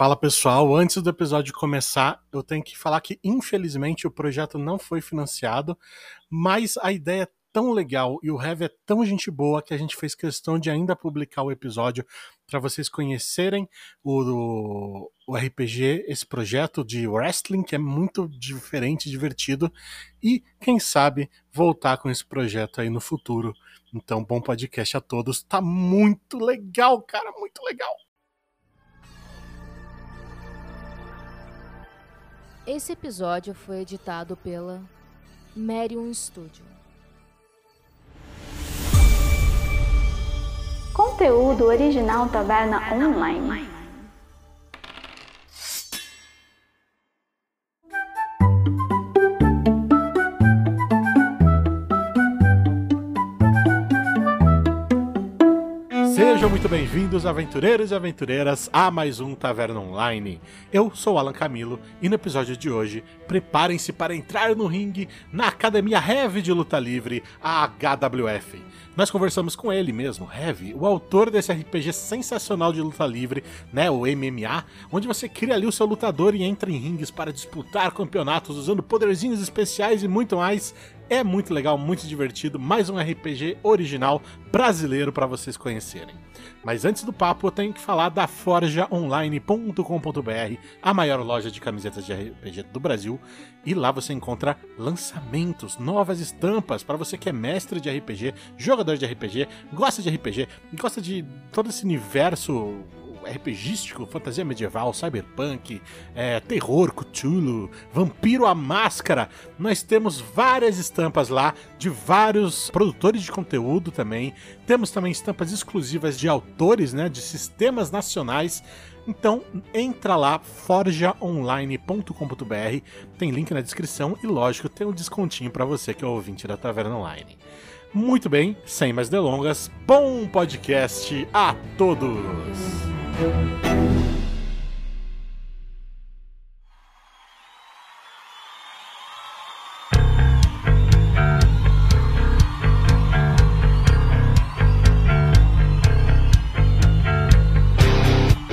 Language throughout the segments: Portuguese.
Fala pessoal, antes do episódio começar, eu tenho que falar que infelizmente o projeto não foi financiado, mas a ideia é tão legal e o Heavy é tão gente boa que a gente fez questão de ainda publicar o episódio para vocês conhecerem o, o RPG, esse projeto de wrestling que é muito diferente, divertido e quem sabe voltar com esse projeto aí no futuro. Então, bom podcast a todos. Tá muito legal, cara, muito legal. Esse episódio foi editado pela Marion Studio. Conteúdo original Taverna Online. Sejam muito bem-vindos, aventureiros e aventureiras, a mais um Taverna Online. Eu sou Alan Camilo e no episódio de hoje, preparem-se para entrar no ringue na Academia Heavy de Luta Livre, a HWF. Nós conversamos com ele mesmo, Heavy, o autor desse RPG sensacional de luta livre, né, o MMA, onde você cria ali o seu lutador e entra em ringues para disputar campeonatos usando poderzinhos especiais e muito mais. É muito legal, muito divertido, mais um RPG original brasileiro para vocês conhecerem. Mas antes do papo, eu tenho que falar da forjaonline.com.br, a maior loja de camisetas de RPG do Brasil, e lá você encontra lançamentos, novas estampas para você que é mestre de RPG, jogador de RPG, gosta de RPG, gosta de todo esse universo RPGístico, fantasia medieval, cyberpunk, é, terror, Cthulhu, vampiro à máscara. Nós temos várias estampas lá de vários produtores de conteúdo também. Temos também estampas exclusivas de autores, né, de sistemas nacionais. Então entra lá, forjaonline.com.br, tem link na descrição e lógico tem um descontinho para você que é ouvinte da Taverna Online. Muito bem, sem mais delongas, bom podcast a todos!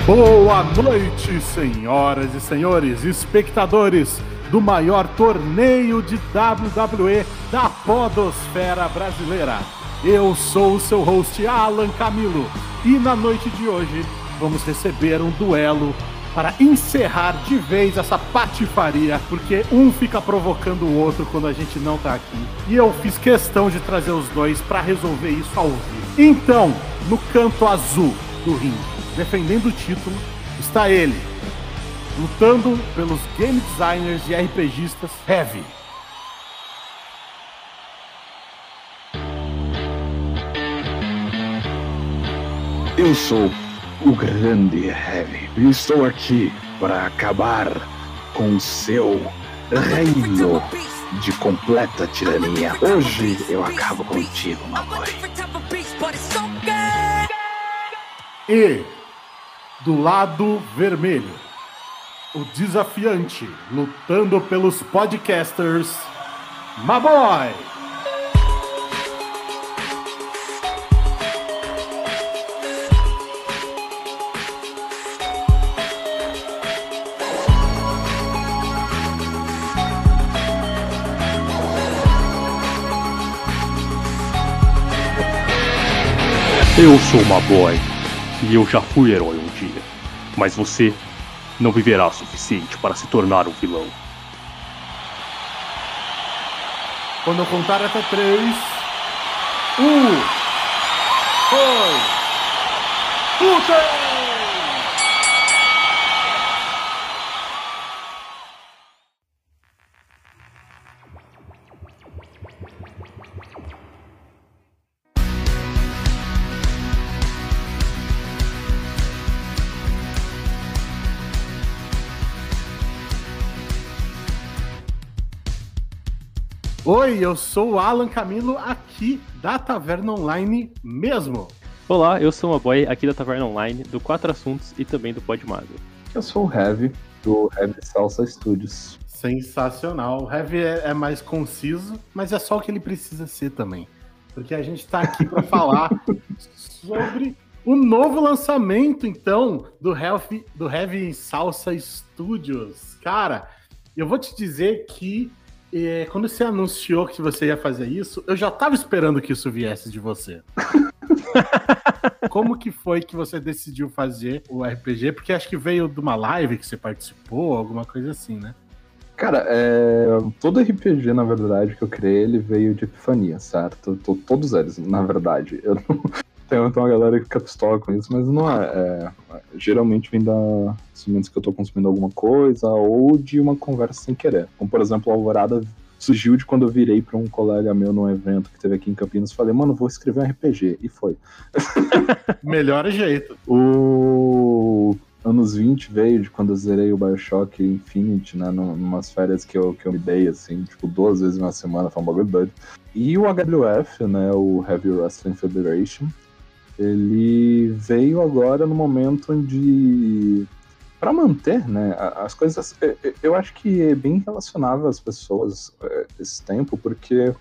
Boa noite, senhoras e senhores, espectadores do maior torneio de WWE da Podosfera Brasileira. Eu sou o seu host Alan Camilo e na noite de hoje vamos receber um duelo para encerrar de vez essa patifaria, porque um fica provocando o outro quando a gente não tá aqui. E eu fiz questão de trazer os dois para resolver isso ao vivo. Então, no canto azul do ringue, defendendo o título, está ele, lutando pelos game designers e RPGistas Heavy. Eu sou o grande Heavy estou aqui para acabar com seu reino de completa tirania. Hoje eu acabo contigo, mamãe. E do lado vermelho, o desafiante lutando pelos podcasters, Maboy. Eu sou uma boy e eu já fui herói um dia, mas você não viverá o suficiente para se tornar um vilão. Quando eu contar até três, um, dois, luta! Oi, eu sou o Alan Camilo aqui da Taverna Online mesmo. Olá, eu sou uma boy aqui da Taverna Online, do Quatro Assuntos e também do Podmago. Eu sou o Heavy, do Heavy Salsa Studios. Sensacional. O Heavy é, é mais conciso, mas é só o que ele precisa ser também. Porque a gente tá aqui para falar sobre o novo lançamento, então, do Heavy, do Heavy Salsa Studios. Cara, eu vou te dizer que é, quando você anunciou que você ia fazer isso, eu já tava esperando que isso viesse de você. Como que foi que você decidiu fazer o RPG? Porque acho que veio de uma live que você participou, alguma coisa assim, né? Cara, é... todo RPG, na verdade, que eu criei, ele veio de epifania, certo? Todos eles, na verdade. Eu não... Tem tem uma galera que fica pistola com isso, mas não é. é- Geralmente vem da dos momentos que eu tô consumindo alguma coisa ou de uma conversa sem querer. Como, por exemplo, a Alvorada surgiu de quando eu virei pra um colega meu num evento que teve aqui em Campinas e falei, mano, vou escrever um RPG. E foi. Melhor jeito. O anos 20 veio de quando eu zerei o Bioshock Infinite, né? num- Numas férias que eu, que eu me dei, assim, tipo, duas vezes na semana, foi um bagulho doido. E o HWF, né? O Heavy Wrestling Federation, ele veio agora no momento onde. Pra manter, né? As coisas. eu- eu- Eu acho que é bem relacionável às pessoas eh, esse tempo, porque eu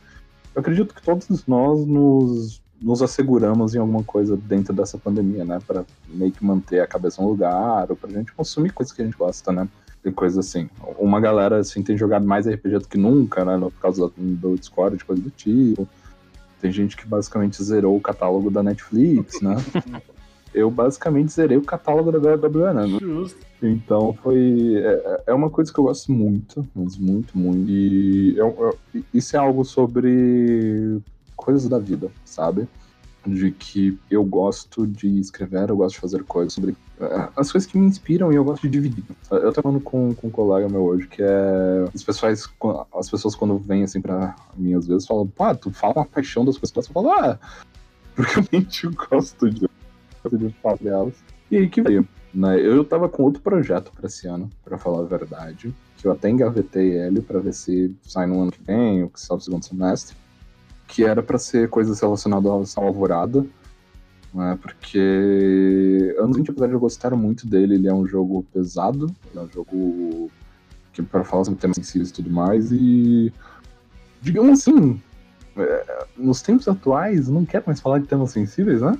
acredito que todos nós nos, nos asseguramos em alguma coisa dentro dessa pandemia, né? Pra meio que manter a cabeça no lugar, ou pra gente consumir coisas que a gente gosta, né? E coisas assim. Uma galera, assim, tem jogado mais RPG do que nunca, né? Por causa do Discord, coisa do tipo. Tem gente que basicamente zerou o catálogo da Netflix, né? Eu basicamente zerei o catálogo da WWE, né? Justo. Então foi. É, é uma coisa que eu gosto muito, mas muito, muito. E eu- eu- isso é algo sobre coisas da vida, sabe? De que eu gosto de escrever, eu gosto de fazer coisas sobre é, as coisas que me inspiram e eu gosto de dividir. Eu tô falando com, com um colega meu hoje que é. As pessoas, as pessoas quando vêm assim pra mim às vezes falam, pá, tu fala uma paixão das pessoas, eu falo, ah, porque eu gosto de, de falar delas. E aí que veio né? Eu tava com outro projeto pra esse ano, pra falar a verdade, que eu até engavetei ele pra ver se sai no ano que vem, ou que sai no segundo semestre, que era pra ser coisas relacionadas à Alvorada, né? Porque Anos 20, apesar de eu gostar muito dele, ele é um jogo pesado, é um jogo que para falar sobre temas sensíveis e tudo mais, e digamos assim, nos tempos atuais, não quero mais falar de temas sensíveis, né?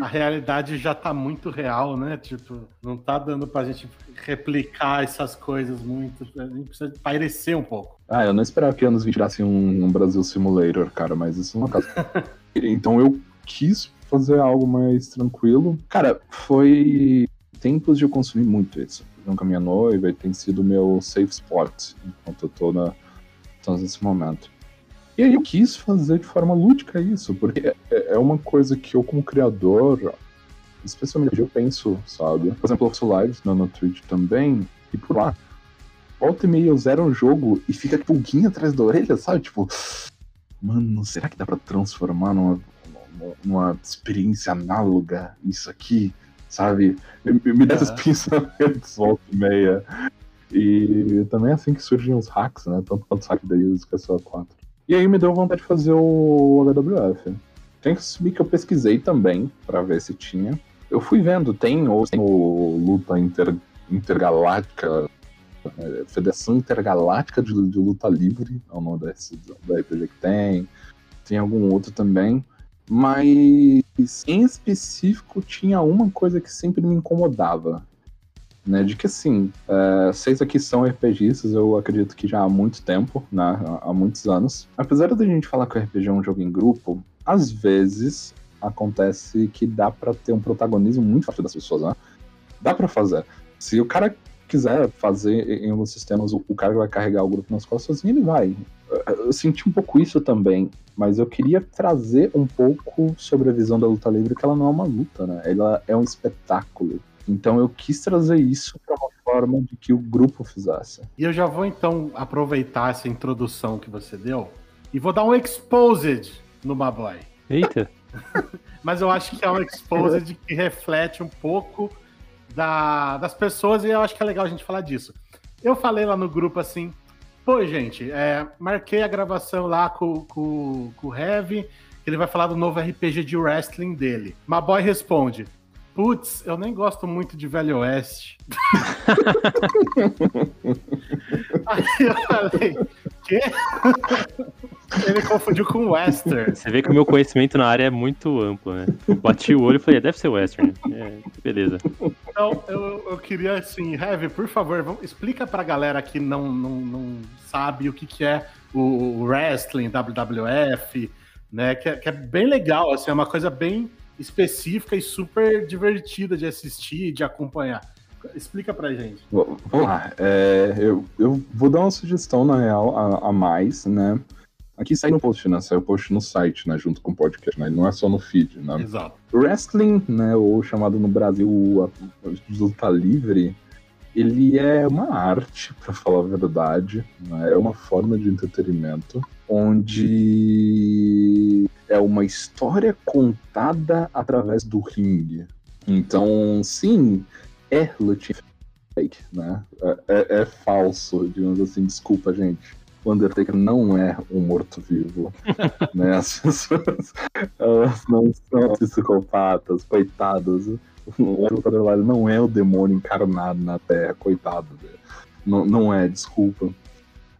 A realidade já tá muito real, né? Tipo, não tá dando pra gente replicar essas coisas muito. A gente precisa parecer um pouco. Ah, eu não esperava que anos 20 virasse um, um Brasil Simulator, cara, mas isso não é caso. então eu quis fazer algo mais tranquilo. Cara, foi tempos de eu consumir muito isso. Junto com a minha noiva, e tem sido meu safe spot enquanto eu tô, na, nesse momento. E aí eu quis fazer de forma lúdica isso, porque é, é uma coisa que eu, como criador, especialmente eu penso, sabe? Por exemplo, eu faço lives no, no Twitch também, e por lá, volta e meia eu zero um jogo e fica pulguinha atrás da orelha, sabe? Tipo, mano, será que dá pra transformar numa, numa, numa experiência análoga isso aqui? Sabe? Me, me dá esses pensamentos volta e meia. E também é assim que surgem os hacks, né? Tanto quanto os hacks da que é só 4. E aí me deu vontade de fazer o HWF. Tem que assumir que eu pesquisei também pra ver se tinha. Eu fui vendo, tem ou tem o Luta Inter, Intergaláctica, é, Federação Intergaláctica de, de Luta Livre, é o nome desse, da RPG que tem. Tem algum outro também. Mas em específico tinha uma coisa que sempre me incomodava. Né, de que assim, é, vocês aqui são RPGistas, eu acredito que já há muito tempo, né, há, muitos anos. Apesar da gente falar que o RPG é um jogo em grupo, às vezes acontece que dá pra ter um protagonismo muito forte das pessoas, né? Dá pra fazer. Se o cara quiser fazer em alguns sistemas, o cara vai carregar o grupo nas costas sozinho, ele vai. Eu senti um pouco isso também, mas eu queria trazer um pouco sobre a visão da luta livre, que ela não é uma luta, né? Ela é um espetáculo. Então eu quis trazer isso para uma forma de que o grupo fizesse. E eu já vou então aproveitar essa introdução que você deu e vou dar um exposed no Maboy. Eita. Mas eu acho que é um exposed que reflete um pouco da- das pessoas e eu acho que é legal a gente falar disso. Eu falei lá no grupo assim, pô, gente, é, marquei a gravação lá com, com, com o Heavy, que ele vai falar do novo RPG de wrestling dele. Maboy responde. Putz, eu nem gosto muito de Velho Oeste. Aí eu falei, quê? ele confundiu com Western. Você vê que o meu conhecimento na área é muito amplo, né? Eu bati o olho e falei, deve ser Western. É, beleza. Então, eu, eu queria, assim, Heavy, por favor, vamos, explica pra galera que não, não, não sabe o que, que é o, o wrestling, WWF, né? Que é, que é bem legal, assim, é uma coisa bem específica e super divertida de assistir, de acompanhar. Explica pra gente. Vamos lá. É, eu, eu vou dar uma sugestão, na real, a, a mais, né? Aqui sai no post, né? Sai o post no site, né? Junto com o podcast, né? Não é só no feed, né? Exato. Wrestling, né? Ou chamado no Brasil luta livre, ele é uma arte, para falar a verdade. Né? É uma forma de entretenimento onde é uma história contada através do ringue. Então, sim, é lutinha fake, né? É, é, é, falso, digamos assim. Desculpa, gente. O Undertaker não é um morto-vivo. né? As pessoas elas não são psicopatas, coitadas. O lutador lá não é o demônio encarnado na Terra, coitado. Não, não é, desculpa.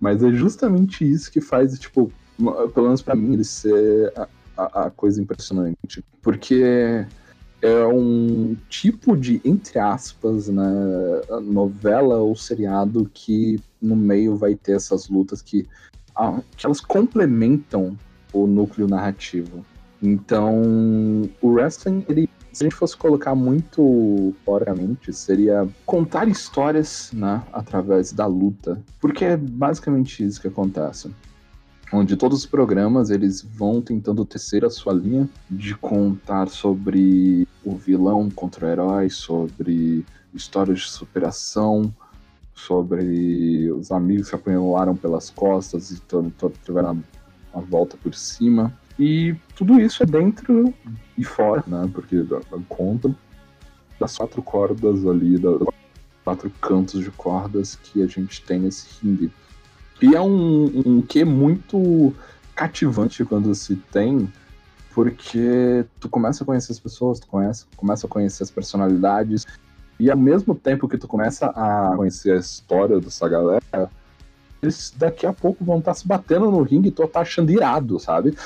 Mas é justamente isso que faz, tipo, pelo menos para mim, ele ser a, a, a coisa impressionante. Porque é um tipo de, entre aspas, né, novela ou seriado que no meio vai ter essas lutas que, ah, que elas complementam o núcleo narrativo. Então, o wrestling, ele, se a gente fosse colocar muito porcamente, seria contar histórias né, através da luta. Porque é basicamente isso que acontece onde todos os programas eles vão tentando tecer a sua linha de contar sobre o vilão contra o herói, sobre histórias de superação, sobre os amigos que apanharam pelas costas e tiveram a, a volta por cima. E tudo isso é dentro e fora, né? Porque conta das quatro cordas ali, das quatro cantos de cordas que a gente tem nesse ringue. E é um, um que muito cativante quando se tem, porque tu começa a conhecer as pessoas, tu começa, começa a conhecer as personalidades, e ao mesmo tempo que tu começa a conhecer a história dessa galera, eles daqui a pouco vão estar tá se batendo no ringue e tu tá achando irado, sabe?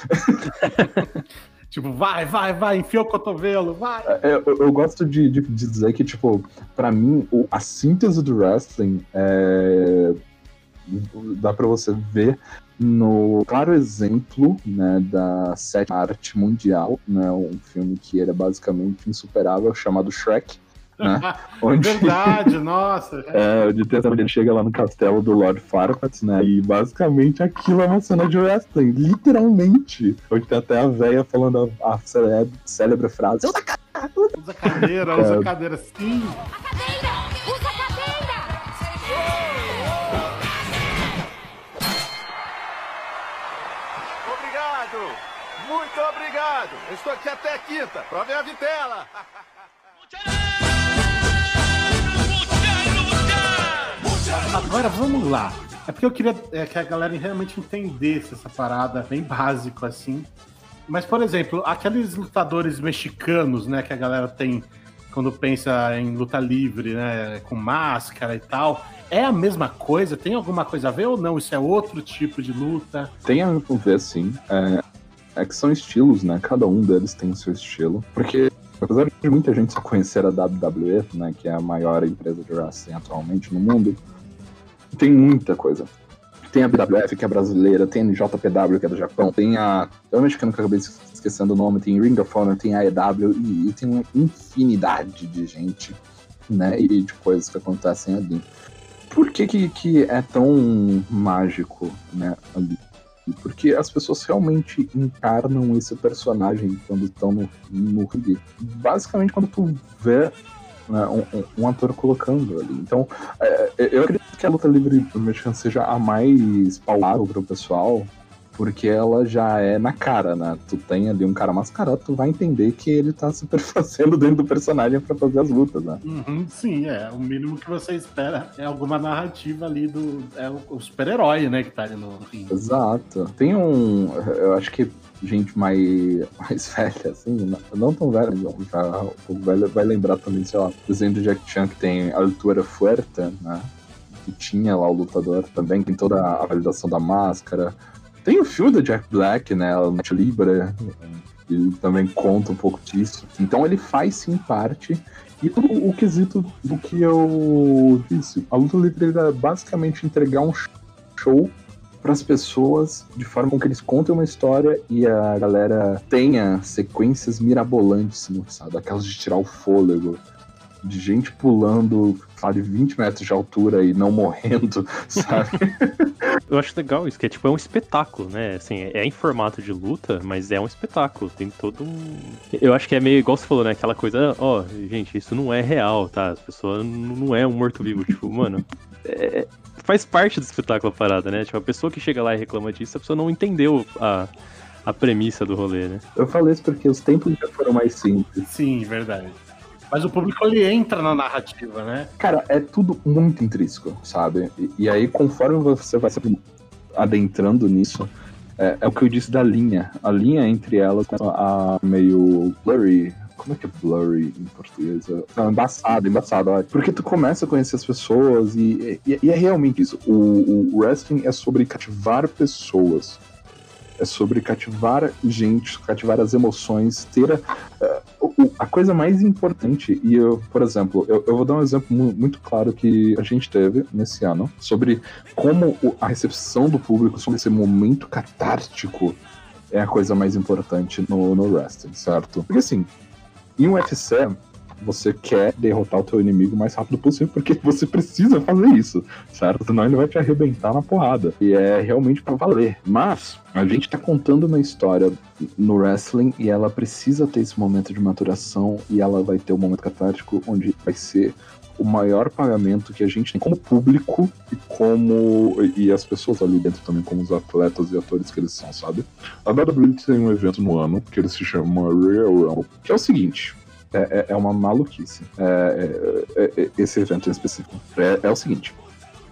Tipo, vai, vai, vai, enfia o cotovelo, vai. É, eu, eu, gosto de, de, dizer que, tipo, para mim, a síntese do wrestling é dá para você ver no claro exemplo né, da sétima arte mundial, né, um filme que era basicamente insuperável, chamado Shrek. Né, onde, Verdade, nossa! É, onde tem ele chega lá no castelo do Lord Farquaad, né? E basicamente aquilo é uma cena de wrestling, literalmente. Onde tem até a véia falando a, a célebre, célebre frase: Usa cadeira! Usa cadeira, usa é. cadeira, sim! A cadeira! Usa Muito obrigado. Eu estou aqui até quinta para ver a vitela. Agora vamos lá. É porque eu queria é, que a galera realmente entendesse essa parada bem básico assim. Mas, por exemplo, aqueles lutadores mexicanos, né, que a galera tem quando pensa em luta livre, né, com máscara e tal, é a mesma coisa? Tem alguma coisa a ver ou não? Isso é outro tipo de luta? Tem a ver, sim. É, é que são estilos, né? Cada um deles tem o seu estilo. Porque, apesar de muita gente só conhecer a WWE, né? Que é a maior empresa de wrestling atualmente no mundo, tem muita coisa. Tem a BWF, que é brasileira, tem a JPW, que é do Japão, tem a. Eu mexicano que eu acabei esquecendo o nome, tem Ring of Honor, tem a AEW, e, e tem uma infinidade de gente, né? E de coisas que acontecem ali. Por que, que, que é tão mágico, né, ali? Porque as pessoas realmente encarnam esse personagem quando estão no, no ringue. Basicamente, quando tu vê né, um, um, ator colocando ali. Então, é, eu acredito que a luta livre mexicana seja a mais palatável para o pessoal, porque ela já é na cara, né? Tu tem ali um cara mascarado, tu vai entender que ele tá se perfazendo dentro do personagem para fazer as lutas, né? Uhum, sim, é. O mínimo que você espera é alguma narrativa ali do. É o, super-herói, né? Que tá ali no ringue. Exato. Tem um. Eu acho que gente mais, mais velha, assim, não tão velha, não, já um pouco velha, vai lembrar também, sei lá, desenho do Jack Chan que tem Altura Fuerta, né? Que tinha lá o lutador também, tem toda a validação da máscara, Tem o filme do Jack Black, né? O Night Libra, ele também conta um pouco disso. Então ele faz sim parte. E tudo o quesito do que eu disse. A luta livre é basicamente entregar um show para as pessoas de forma que eles contem uma história e a galera tenha sequências mirabolantes, sabe? Aquelas de tirar o fôlego, de gente pulando, sabe, 20 metros de altura e não morrendo, sabe? Eu acho legal isso, que é tipo, é um espetáculo, né? Assim, é em formato de luta, mas é um espetáculo. Tem todo um. Eu acho que é meio igual você falou, né? Aquela coisa, ó, oh, gente, isso não é real, tá? As pessoas não é um morto-vivo. tipo, mano, é, faz parte do espetáculo a parada, né? Tipo, a pessoa que chega lá e reclama disso, a pessoa não entendeu a, a premissa do rolê, né? Eu falei isso porque os tempos já foram mais simples. Sim, verdade. Mas o público ele entra na narrativa, né? Cara, é tudo muito intrínseco, sabe? E, e aí, conforme você vai se adentrando nisso, é, é, o que eu disse da linha. A linha entre elas a meio blurry. Como é que é blurry em português? Não, embaçado, embaçado. Ó. Porque tu começa a conhecer as pessoas e, e, e é realmente isso. O, o wrestling é sobre cativar pessoas é sobre cativar gente, cativar as emoções, ter a, a coisa mais importante, e eu, por exemplo, eu, eu vou dar um exemplo muito claro que a gente teve nesse ano, sobre como a recepção do público sobre esse momento catártico é a coisa mais importante no, no wrestling, certo? Porque assim, em UFC, você quer derrotar o teu inimigo o mais rápido possível, porque você precisa fazer isso, certo? Senão ele vai te arrebentar na porrada. E é realmente para valer. Mas a gente tá contando uma história no wrestling e ela precisa ter esse momento de maturação e ela vai ter um momento catártico onde vai ser o maior pagamento que a gente tem como público e como e as pessoas ali dentro também como os atletas e atores que eles são, sabe? A WWE tem um evento no ano que ele se chama Real Rumble, que é o seguinte, é, é, é uma maluquice. É, é, é, esse evento em específico. É, o seguinte: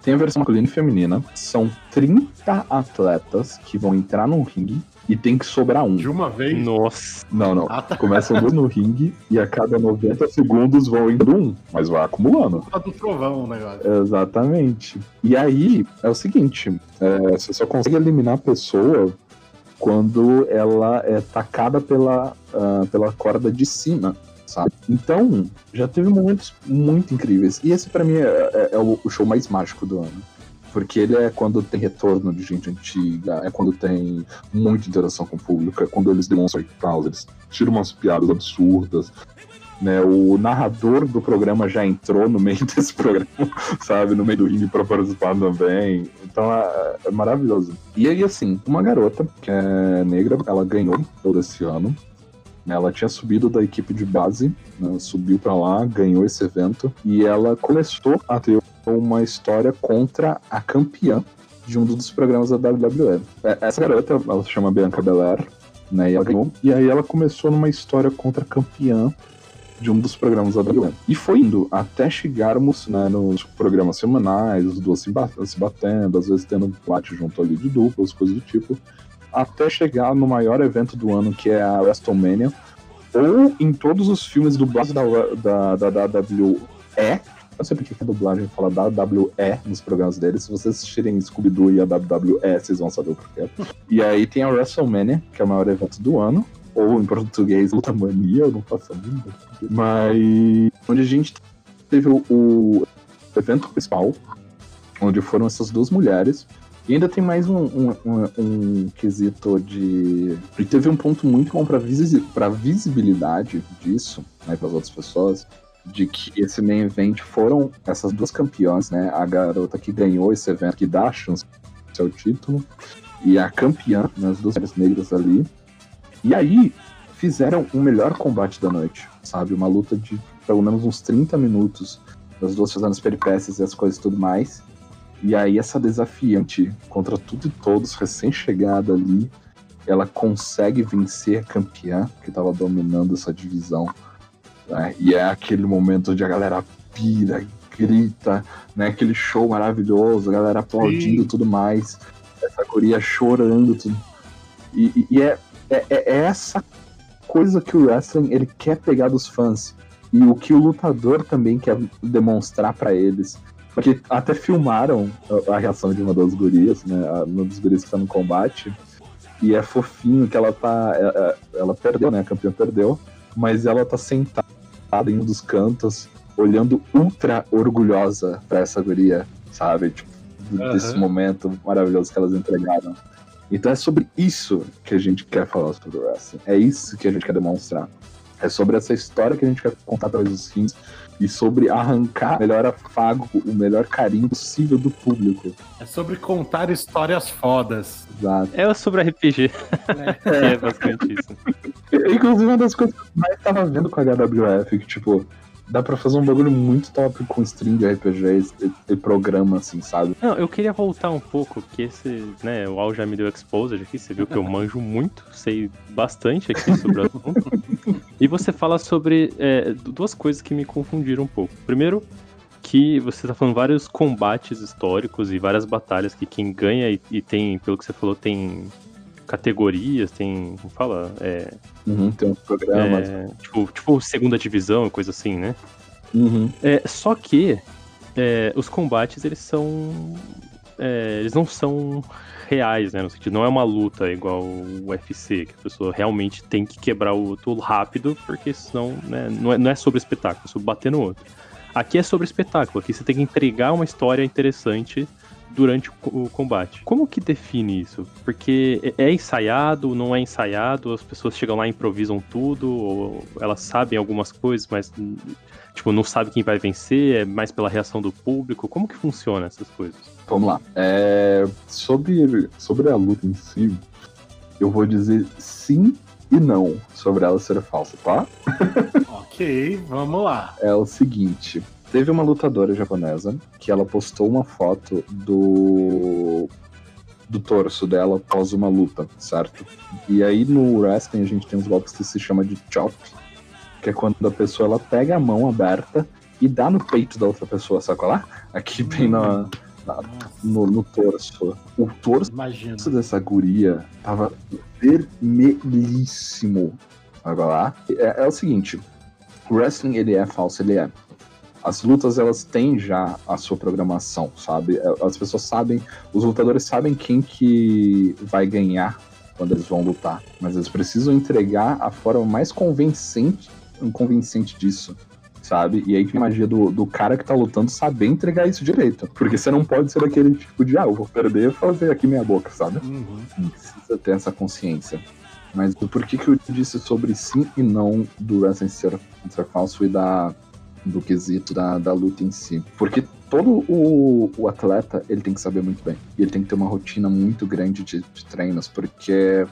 tem a versão masculina e feminina, são 30 atletas que vão entrar no ringue e tem que sobrar um. De uma vez? Nossa. Não, não. Ah, tá. Começam dois no ringue e a cada 90 segundos vão indo um, mas vai acumulando. Tá do trovão o negócio. Exatamente. E aí, é o seguinte: é, você só consegue eliminar a pessoa quando ela é tacada pela, uh, pela corda de cima sabe? Então, já teve momentos muito incríveis. E esse para mim é, é, é, o show mais mágico do ano. Porque ele é quando tem retorno de gente antiga, é quando tem muita interação com o público, é quando eles demonstram e tal, eles tiram umas piadas absurdas. Né, o narrador do programa já entrou no meio desse programa, sabe? No meio do ringue para participar também. Então é, é, maravilhoso. E aí, assim, uma garota que é negra, ela ganhou todo esse ano. Ela tinha subido da equipe de base, né, subiu para lá, ganhou esse evento e ela começou a ter uma história contra a campeã de um dos programas da WWE. É, essa garota, ela se chama Bianca Belair, né, e ela ganhou. E aí ela começou numa história contra a campeã de um dos programas da WWE. E foi indo até chegarmos né, nos programas semanais, os duas se, batendo, às vezes tendo um bate junto ali de duplas, coisas do tipo até chegar no maior evento do ano, que é a WrestleMania, ou em todos os filmes dublados da, da, da, da WWE. Não sei porque a dublagem fala WWE nos programas deles. Se vocês assistirem Scooby-Doo e a WWE, vocês vão saber o porquê. E aí tem a WrestleMania, que é o maior evento do ano. Ou em português, Luta Mania, eu não faço a mínima. Mas onde a gente teve o evento principal, onde foram essas duas mulheres e ainda tem mais um, um, um, um quesito de. E teve um ponto muito bom para visi... visibilidade disso, né, para as outras pessoas, de que esse main event foram essas duas campeãs, né? A garota que ganhou esse evento, que dá a chance ao título, e a campeã, né, as duas negras ali. E aí fizeram o melhor combate da noite, sabe? Uma luta de pelo menos uns 30 minutos, das duas fazendo as peripécias e as coisas e tudo mais. E aí essa desafiante contra tudo e todos, recém-chegada ali, ela consegue vencer a campeã que estava dominando essa divisão. Né? E é aquele momento onde a galera pira, grita, né? Aquele show maravilhoso, a galera aplaudindo e tudo mais, essa guria chorando tudo. E, e, e é, é, é, essa coisa que o wrestling ele quer pegar dos fãs e o que o lutador também quer demonstrar para eles Porque até filmaram a, a reação de uma das gurias, né? a- Uma das gurias que tá no combate. E é fofinho que ela tá. é- é- Ela perdeu, né? A campeã perdeu. Mas ela tá sentada em um dos cantos, olhando ultra orgulhosa pra essa guria, sabe? Tipo, Aham. desse momento maravilhoso que elas entregaram. Então é sobre isso que a gente quer falar sobre o wrestling. É isso que a gente quer demonstrar. É sobre essa história que a gente quer contar através dos rings e sobre arrancar o melhor afago, o melhor carinho possível do público. É sobre contar histórias fodas. Exato. É sobre RPG, né? que é basicamente isso. Inclusive, uma das coisas que eu mais tava vendo com a HWF, que, tipo, dá pra fazer um bagulho muito top com stream de RPG e, e programa, assim, sabe? Não, eu queria voltar um pouco, porque esse, né, o Al já me deu exposed aqui, você viu que eu manjo muito, sei bastante aqui sobre o assunto. E você fala sobre é, du- duas coisas que me confundiram um pouco. Primeiro, que você tá falando vários combates históricos e várias batalhas que quem ganha e, e tem, pelo que você falou, tem categorias, tem, como fala, é, Uhum, tem uns programas. é, tipo, tipo segunda divisão, coisa assim, né? Uhum. É, só que é, os combates, eles são. é, eles não são reais, né? No sentido, não é uma luta igual o UFC, que a pessoa realmente tem que quebrar o outro rápido, porque senão né, não, é, não é sobre espetáculo, é sobre bater no outro. Aqui é sobre espetáculo, aqui você tem que entregar uma história interessante durante o, co- o combate. Como que define isso? Porque é é ensaiado, não é ensaiado, as pessoas chegam lá e improvisam tudo, ou elas sabem algumas coisas, mas tipo, não sabe quem vai vencer, é mais pela reação do público. Como que funciona essas coisas? Vamos lá. É, sobre, sobre a luta em si, eu vou dizer sim e não sobre ela ser falsa, tá? ok, vamos lá. É o seguinte. Teve uma lutadora japonesa que ela postou uma foto do do torso dela após uma luta, certo? E aí no wrestling a gente tem uns golpes que se chama de chop, que é quando a pessoa ela pega a mão aberta e dá no peito da outra pessoa, sabe qual é? Aqui bem na, na- no, no torso. O torso imagina. dessa guria tava vermelhíssimo. Agora lá. É, é o seguinte: o wrestling ele é falso, ele é. As lutas elas têm já a sua programação, sabe? É, As pessoas sabem, os lutadores sabem quem que vai ganhar quando eles vão lutar, mas eles precisam entregar a forma mais convincente, convincente disso, sabe? E aí que a magia do, do cara que tá lutando saber entregar isso direito, porque você não pode ser aquele tipo de, ah, eu vou perder e fazer aqui minha boca, sabe? Uhum. precisa ter essa consciência. Mas do porquê que eu disse sobre sim e não do wrestling ser, ser falso e da, do quesito da, da luta em si. Porque todo o, o atleta, ele tem que saber muito bem. E ele tem que ter uma rotina muito grande de, de treinos, porque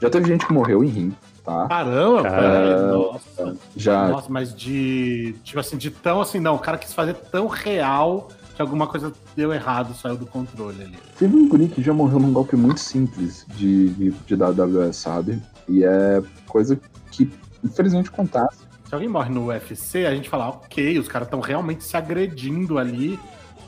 já teve gente que morreu em ringue, tá? Caramba, Cara. velho, nossa. Já Nossa, mas de. Tipo assim, de tão assim, não, o cara quis fazer tão real que alguma coisa deu errado, saiu do controle ali. teve um guri que já morreu num golpe muito simples de, de, de WWE, sabe? E é coisa que, infelizmente, acontece. Se alguém morre no UFC, a gente fala, ok, os caras estão realmente se agredindo ali,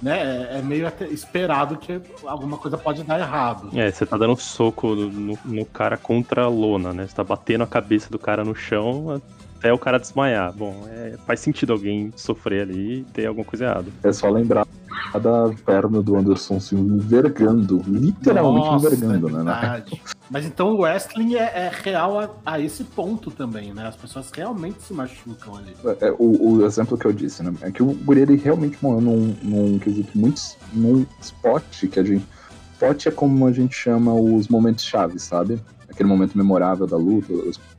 né? É, é meio esperado que alguma coisa pode dar errado. É, você tá dando soco no, no cara contra a lona, né? Você tá batendo a cabeça do cara no chão até o cara desmaiar. Bom, é, faz sentido alguém sofrer ali e ter alguma coisa errada. É só lembrar da perna do Anderson Silva envergando, literalmente Nossa, envergando, é né? verdade. Mas então o wrestling é, é real a, a esse ponto também, né? As pessoas realmente se machucam ali. É, o, o exemplo que eu disse, né? É que o Guri ele realmente morreu num, num quesito muito. num spot que a gente. Spot é como a gente chama os momentos chaves, sabe? Aquele momento memorável da luta.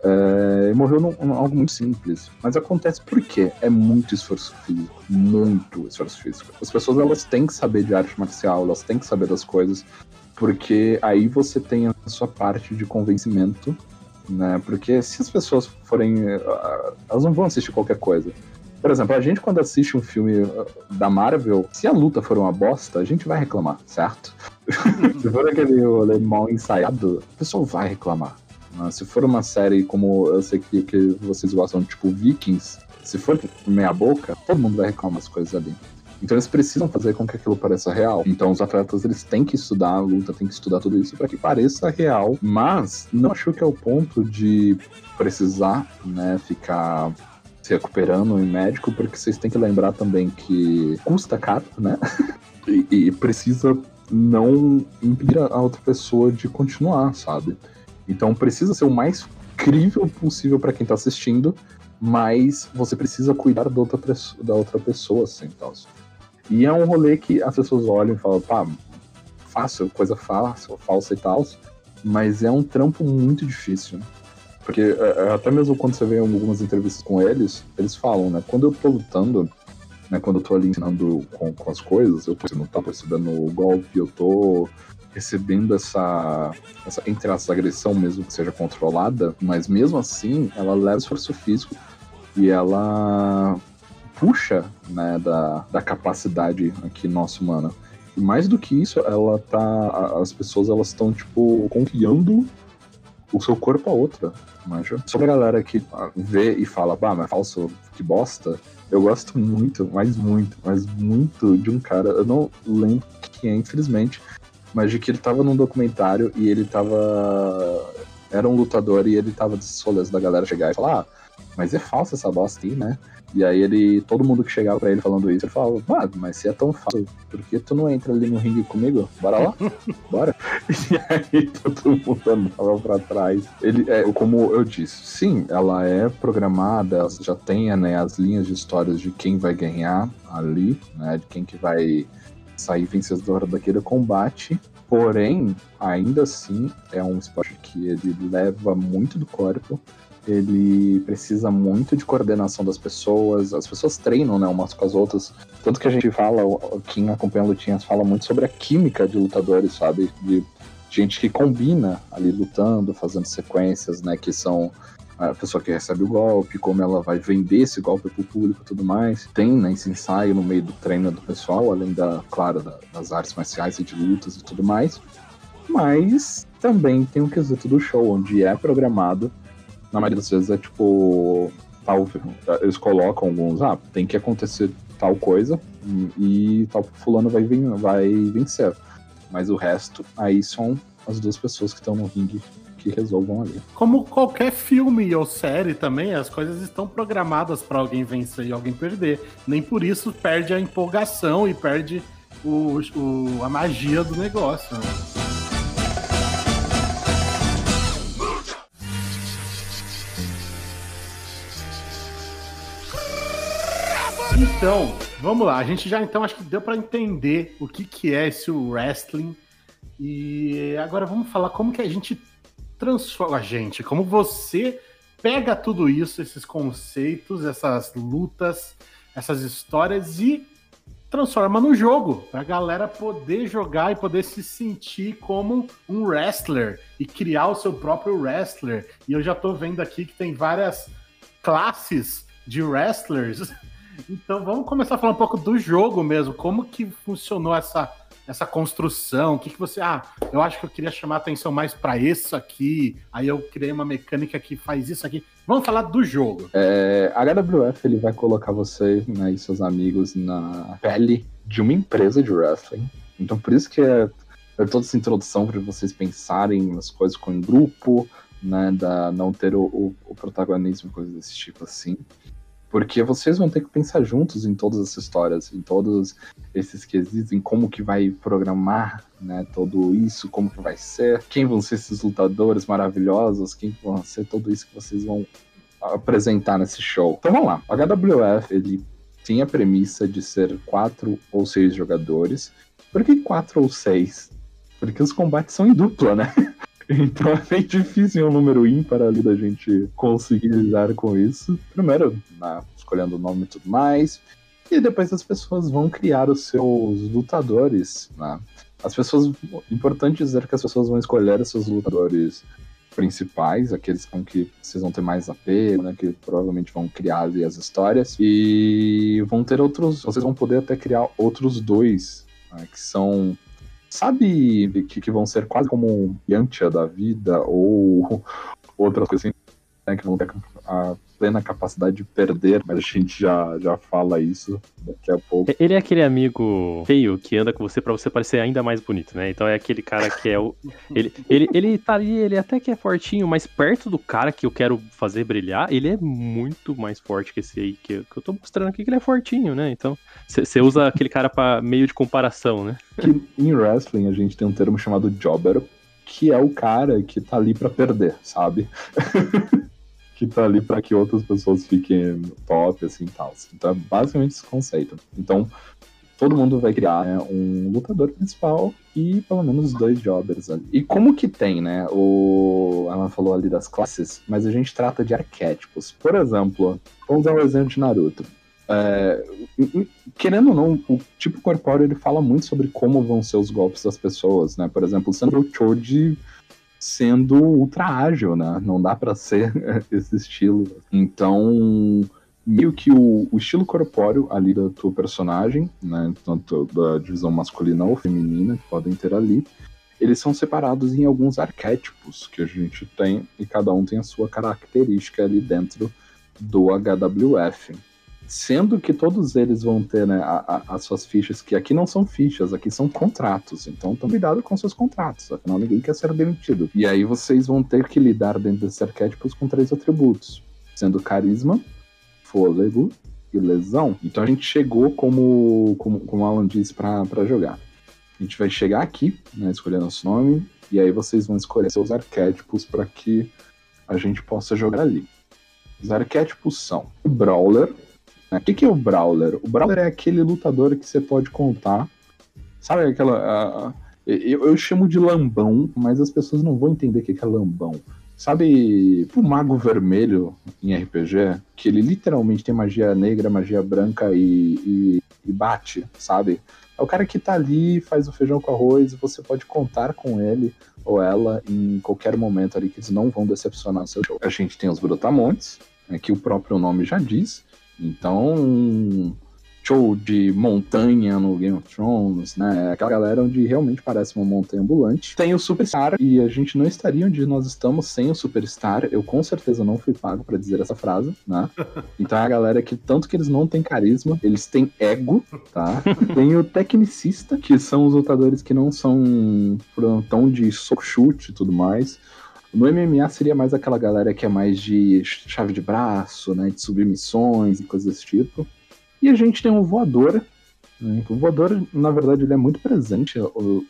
É, morreu num, num algo muito simples. Mas acontece porque é muito esforço físico. Muito esforço físico. As pessoas elas têm que saber de arte marcial, elas têm que saber das coisas. Porque aí você tem a sua parte de convencimento né? Porque se as pessoas forem. ah, Elas não vão assistir qualquer coisa. Por exemplo, a gente quando assiste um filme ah, da Marvel, se a luta for uma bosta, a gente vai reclamar, certo? se for aquele rolê mal ensaiado, a pessoa vai reclamar. Se for uma série como eu sei que, que vocês gostam, tipo Vikings, se for meia boca, todo mundo vai reclamar as coisas ali. Então eles precisam fazer com que aquilo pareça real. Então os atletas eles têm que estudar a luta, têm que estudar tudo isso para que pareça real. Mas não acho que é o ponto de precisar, né, ficar se recuperando em médico, porque vocês têm que lembrar também que custa caro, né? e, e precisa não impedir a outra pessoa de continuar, sabe? Então precisa ser o mais crível possível para quem tá assistindo, mas você precisa cuidar da outra, da outra pessoa, assim, tal. E é um rolê que as pessoas olham e falam, pá, fácil, coisa fácil, falsa e tal, mas é um trampo muito difícil. Porque é, é, até mesmo quando você vê algumas entrevistas com eles, eles falam, né? Quando eu tô lutando, né? Quando eu tô ali ensinando com, com as coisas, eu tô, não tá recebendo o golpe, eu tô recebendo essa, essa entre essa agressão mesmo que seja controlada, mas mesmo assim ela leva esforço físico e ela puxa né, da, da capacidade aqui nossa humana. E mais do que isso, ela tá. As pessoas elas estão, tipo, confiando o seu corpo a outra. Manja. Sobre a galera que vê e fala, bah, mas falso, que bosta. Eu gosto muito, mas muito, mas muito de um cara. Eu não lembro quem é, infelizmente, mas de que ele tava num documentário e ele tava. Era um lutador e ele tava desses rolês da galera chegar e falar, ah, mas é falsa essa bosta aí, né? E aí ele, todo mundo que chegava pra ele falando isso, ele falava, mano, mas se é tão fácil, por que tu não entra ali no ringue comigo? Bora lá? Bora. E aí todo mundo andava pra trás. Ele, é, como eu disse, sim, ela é programada, já tem né, as linhas de histórias de quem vai ganhar ali, né? De quem que vai sair vencedor daquele combate. Porém, ainda assim, é um esporte que ele leva muito do corpo ele precisa muito de coordenação das pessoas, as pessoas treinam, né, umas com as outras. Tanto que a gente fala, quem acompanha lutinhas fala muito sobre a química de lutadores, sabe? De gente que combina ali lutando, fazendo sequências, né, que são a pessoa que recebe o golpe, como ela vai vender esse golpe pro público e tudo mais. Tem né, esse ensaio no meio do treino do pessoal, além da, claro, da, das artes marciais e de lutas e tudo mais. Mas também tem o quesito do show, onde é programado na maioria das vezes é tipo. Tal, eles colocam alguns, ah, tem que acontecer tal coisa e tal fulano vai, vai vencer. Mas o resto, aí são as duas pessoas que estão no ringue que resolvam ali. Como qualquer filme ou série também, as coisas estão programadas para alguém vencer e alguém perder. Nem por isso perde a empolgação e perde o, o a magia do negócio. Né? Então, vamos lá. A gente já então acho que deu para entender o que, que é esse wrestling. E agora vamos falar como que a gente transforma a gente, como você pega tudo isso, esses conceitos, essas lutas, essas histórias e transforma no jogo, pra galera poder jogar e poder se sentir como um wrestler e criar o seu próprio wrestler. E eu já tô vendo aqui que tem várias classes de wrestlers Então vamos começar a falar um pouco do jogo mesmo. Como que funcionou essa, essa construção? O que, que você. Ah, eu acho que eu queria chamar atenção mais para isso aqui. Aí eu criei uma mecânica que faz isso aqui. Vamos falar do jogo. É, a HWF ele vai colocar você né, e seus amigos na pele de uma empresa de wrestling. Então por isso que é, é toda essa introdução para vocês pensarem nas coisas com o grupo, né, da não ter o, o, o protagonismo, coisas desse tipo assim. Porque vocês vão ter que pensar juntos em todas essas histórias, em todos esses quesitos, em como que vai programar, né, tudo isso, como que vai ser, quem vão ser esses lutadores maravilhosos, quem vão ser tudo isso que vocês vão apresentar nesse show. Então vamos lá. O HWF, ele tem a premissa de ser quatro ou seis jogadores. Por que quatro ou seis? Porque os combates são em dupla, né? Então é bem difícil um número ímpar ali da gente conseguir lidar com isso. Primeiro, né, escolhendo o nome e tudo mais. E depois as pessoas vão criar os seus lutadores. Né? As pessoas. Importante dizer que as pessoas vão escolher os seus lutadores principais, aqueles com que vocês vão ter mais apego, né, que provavelmente vão criar ali as histórias, e vão ter outros, vocês vão poder até criar outros dois, né, que são sabe que, que vão ser quase como Yantia da vida ou outras coisas assim, né, que vão ter a plena capacidade de perder, mas a gente já, já fala isso daqui a pouco. Ele é aquele amigo feio que anda com você pra você parecer ainda mais bonito, né? Então é aquele cara que é o. Ele, ele, ele tá ali, ele até que é fortinho, mas perto do cara que eu quero fazer brilhar, ele é muito mais forte que esse aí que, eu- que eu tô mostrando aqui, que ele é fortinho, né? Então você usa aquele cara pra meio de comparação, né? Que em wrestling a gente tem um termo chamado jobber, que é o cara que tá ali pra perder, sabe? que tá ali pra que outras pessoas fiquem top, assim, tal. Então é basicamente esse conceito. Então, todo mundo vai criar né, um lutador principal e pelo menos dois jobbers ali. E como que tem, né? O ela falou ali das classes, mas a gente trata de arquétipos. Por exemplo, vamos dar um exemplo de Naruto. É, querendo ou não, o tipo corpóreo ele fala muito sobre como vão ser os golpes das pessoas, né? Por exemplo, o Choji sendo ultra ágil, né? Não dá pra ser esse estilo. Então, meio que o, o estilo corpóreo ali da tua personagem, né? Tanto da divisão masculina ou feminina que podem ter ali, eles são separados em alguns arquétipos que a gente tem e cada um tem a sua característica ali dentro do HWF. Sendo que todos eles vão ter né, a- a- as suas fichas, que aqui não são fichas, aqui são contratos. Então, tome cuidado com seus contratos, afinal ninguém quer ser demitido. E aí vocês vão ter que lidar dentro desses arquétipos com três atributos, sendo carisma, fôlego e lesão. Então a gente chegou, como, como, como o Alan disse, pra jogar. A gente vai chegar aqui, né, escolher nosso nome, e aí vocês vão escolher seus arquétipos para que a gente possa jogar ali. Os arquétipos são o Brawler. Né? O que, que é o Brawler? O Brawler é aquele lutador que você pode contar. Sabe aquela. eu, eu chamo de lambão, mas as pessoas não vão entender o que, que é lambão. Sabe o Mago Vermelho em RPG? Que ele literalmente tem magia negra, magia branca e, e- e bate, sabe? É o cara que tá ali, faz o feijão com arroz e você pode contar com ele ou ela em qualquer momento ali que eles não vão decepcionar seu show. A gente tem os Brutamontes, né, que o próprio nome já diz. Então, um show de montanha no Game of Thrones, né? Aquela galera onde realmente parece uma montanha ambulante. Tem o Superstar, e a gente não estaria onde nós estamos sem o Superstar. Eu com certeza não fui pago pra dizer essa frase, né? Então é a galera que, tanto que eles não têm carisma, eles têm ego, tá? Tem o tecnicista, que são os lutadores que não são tão de soco chute e tudo mais. No MMA seria mais aquela galera que é mais de chave de braço, né? De submissões e coisas desse tipo. E a gente tem o voador. né, O voador, na verdade, ele é muito presente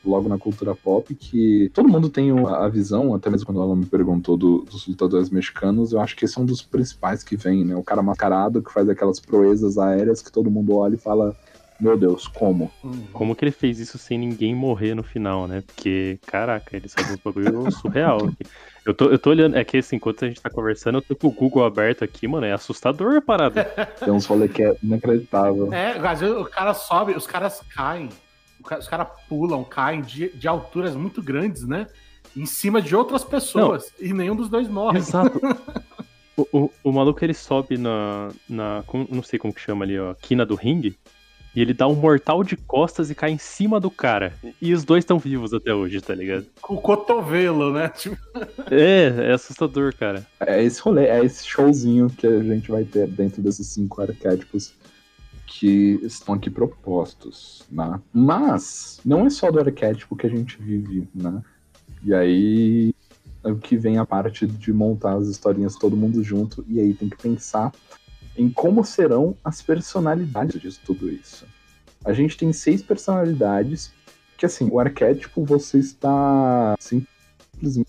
logo na cultura pop, que todo mundo tem a visão, até mesmo quando ela me perguntou do- dos lutadores mexicanos, eu acho que esse é um dos principais que vem, né? O cara mascarado que faz aquelas proezas aéreas que todo mundo olha e fala, meu Deus, como? Como que ele fez isso sem ninguém morrer no final, né? Porque, caraca, ele sabe um bagulho surreal. aqui. Eu tô, eu tô olhando, é que assim, enquanto a gente tá conversando, eu tô com o Google aberto aqui, mano, é assustador a parada. Tem uns rolê que é inacreditável. É, às vezes o cara sobe, os caras caem. Os caras pulam, caem de, de alturas muito grandes, né? Em cima de outras pessoas. E nenhum dos dois morre. Exato. O, o, o maluco ele sobe na. na não sei como que chama ali, ó, quina do ringue. E ele dá um mortal de costas e cai em cima do cara. E os dois estão vivos até hoje, tá ligado? Com o cotovelo, né? Tipo, É, é assustador, cara. É esse rolê, é esse showzinho que a gente vai ter dentro desses cinco arquétipos que estão aqui propostos, né? Mas não é só do arquétipo que a gente vive, né? E aí é o que vem a parte de montar as historinhas todo mundo junto e aí tem que pensar em como serão as personalidades de tudo isso. A gente tem seis personalidades que assim, o arquétipo você está simplesmente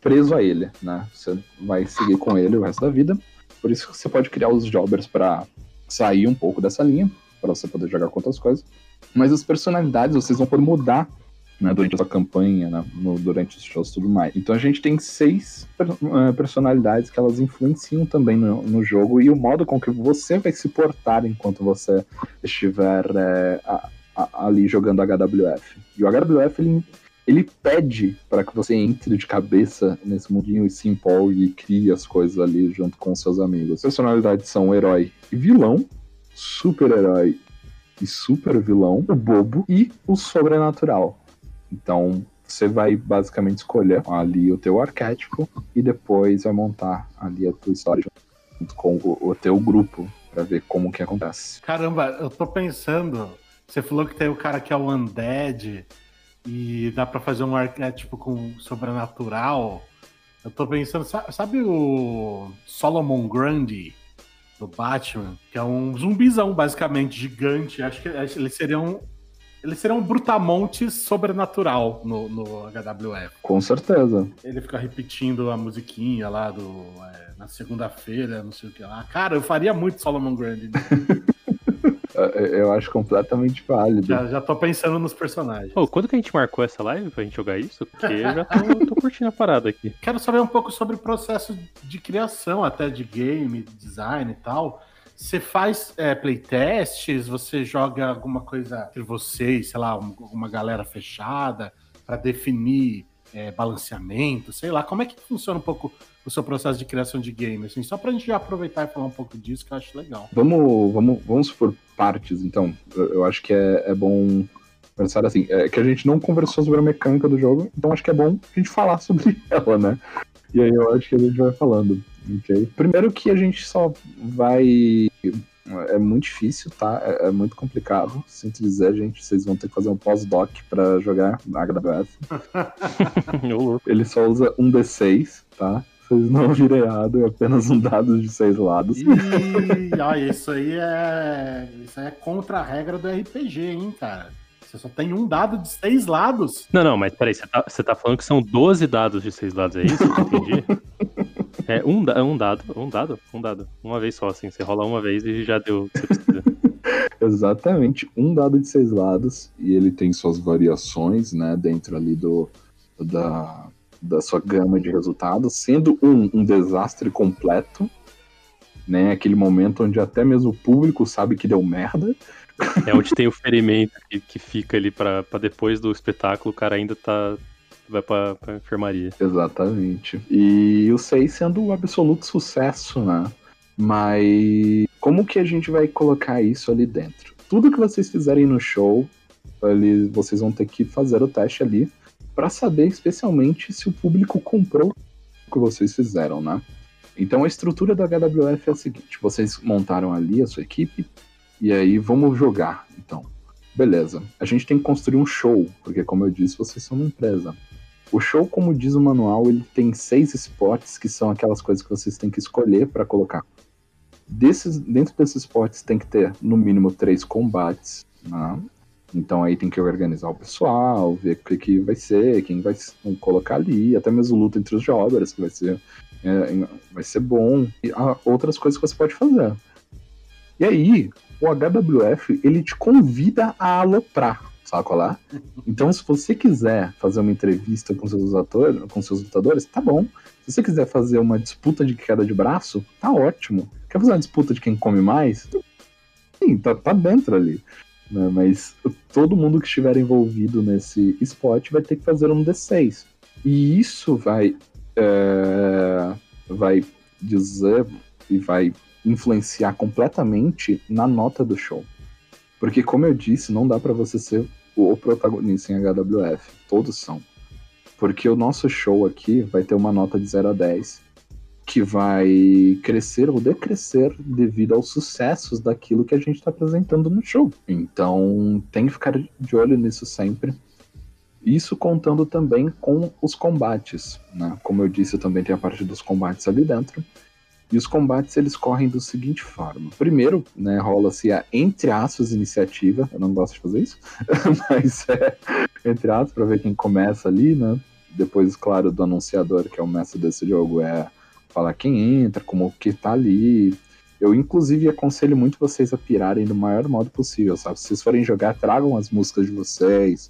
preso a ele, né? Você vai seguir com ele o resto da vida. Por isso que você pode criar os jobbers para sair um pouco dessa linha, para você poder jogar com outras coisas. Mas as personalidades vocês vão poder mudar né, durante a sua campanha, né, no- durante os shows e tudo mais. Então a gente tem seis eh, personalidades que elas influenciam também no, no jogo e o modo com que você vai se portar enquanto você estiver eh, a- a- ali jogando HWF. E o HWF ele, ele pede para que você entre de cabeça nesse mundinho e se empolgue e crie as coisas ali junto com seus amigos. Personalidades são herói e vilão, super-herói e super vilão, o bobo e o sobrenatural. Então, Você vai basicamente escolher ali o teu arquétipo e depois vai montar ali a tua história junto com o, o teu grupo pra ver como que acontece. Caramba, eu tô pensando. Você falou que tem o cara que é o Undead e dá pra fazer um arquétipo com sobrenatural. Eu tô pensando, sa- sabe o Solomon Grundy do Batman? Que é um zumbizão, basicamente, gigante. Acho que ele seria um. Ele seria um brutamontes sobrenatural no, no HWF. Com certeza. Ele fica repetindo a musiquinha lá do. é, na segunda-feira, não sei o que lá. Cara, eu faria muito Solomon Grundy. né? É, Eu acho completamente válido. já, já tô pensando nos personagens. Ô, quando que a gente marcou essa live pra gente jogar isso? Porque eu já tô, tô curtindo a parada aqui. Quero saber um pouco sobre o processo de criação, até de game, design e tal. Você faz é, playtests? Você joga alguma coisa entre vocês, sei lá, um- uma galera fechada para definir é, balanceamento, sei lá. Como é que funciona um pouco o seu processo de criação de game? Assim, só pra gente já aproveitar e falar um pouco disso, que eu acho legal. Vamos, vamos, vamos por partes, então. Eu, eu acho que é, é bom pensar assim. É que a gente não conversou sobre a mecânica do jogo, então acho que é bom a gente falar sobre ela, né? E aí eu acho que a gente vai falando, ok? Primeiro que a gente só vai. É muito difícil, tá? É, é muito complicado. Sinto dizer, gente, vocês vão ter que fazer um pós-doc pra jogar louco. Ele só usa um D6, tá? Vocês não ouviram errado, é apenas um dado de seis lados. Ih, olha, isso aí é. Isso aí é contra a regra do RPG, hein, cara? Você só tem um dado de seis lados. Não, não, mas peraí, você tá, você tá falando que são 12 dados de seis lados, é isso? que eu entendi? É um, da- um dado, um dado, um dado. Uma vez só, assim. Você rola uma vez e já deu o que você precisa. Exatamente, um dado de seis lados, e ele tem suas variações, né, dentro ali do, da, da sua gama de resultados, sendo um, um desastre completo, né, aquele momento onde até mesmo o público sabe que deu merda, É onde tem o ferimento que, que fica ali pra depois do espetáculo, o cara ainda tá. Vai pra, pra enfermaria. Exatamente. E o 6 sendo um absoluto sucesso, né? Mas como que a gente vai colocar isso ali dentro? Tudo que vocês fizerem no show, ali, vocês vão ter que fazer o teste ali para saber especialmente se o público comprou o que vocês fizeram, né? Então a estrutura da HWF é a seguinte: vocês montaram ali a sua equipe e aí vamos jogar. Então, beleza. A gente tem que construir um show, porque como eu disse, vocês são uma empresa. O show, como diz o manual, ele tem seis spots que são aquelas coisas que vocês têm que escolher para colocar. Desses, dentro desses spots tem que ter no mínimo três combates, né? Então aí tem que organizar o pessoal, ver o que, que vai ser, quem vai colocar ali, até mesmo luta entre os jobbers, que vai ser, é, vai ser bom, e há outras coisas que você pode fazer. E aí, o HWF, ele te convida a aloprar, qual é? Então, se você quiser fazer uma entrevista com seus atores, com seus lutadores, tá bom. Se você quiser fazer uma disputa de queda de braço, tá ótimo. Quer fazer uma disputa de quem come mais? Sim, tá, tá dentro ali. né? Mas todo mundo que estiver envolvido nesse spot vai ter que fazer um D6. E isso vai, é, vai dizer e vai influenciar completamente na nota do show. Porque, como eu disse, não dá pra você ser o protagonista em HWF. Todos são. Porque o nosso show aqui vai ter uma nota de 0 a 10 que vai crescer ou decrescer devido aos sucessos daquilo que a gente está apresentando no show. Então tem que ficar de olho nisso sempre. Isso contando também com os combates, né? Como eu disse, também tem a parte dos combates ali dentro. E os combates eles correm da seguinte forma. Primeiro, né, rola-se a entre aspas iniciativa. Eu não gosto de fazer isso, mas é entre aspas para ver quem começa ali, né? Depois, claro, do anunciador, que é o mestre desse jogo, é falar quem entra, como que tá ali. Eu, inclusive, aconselho muito vocês a pirarem do maior modo possível, sabe? Se vocês forem jogar, tragam as músicas de vocês,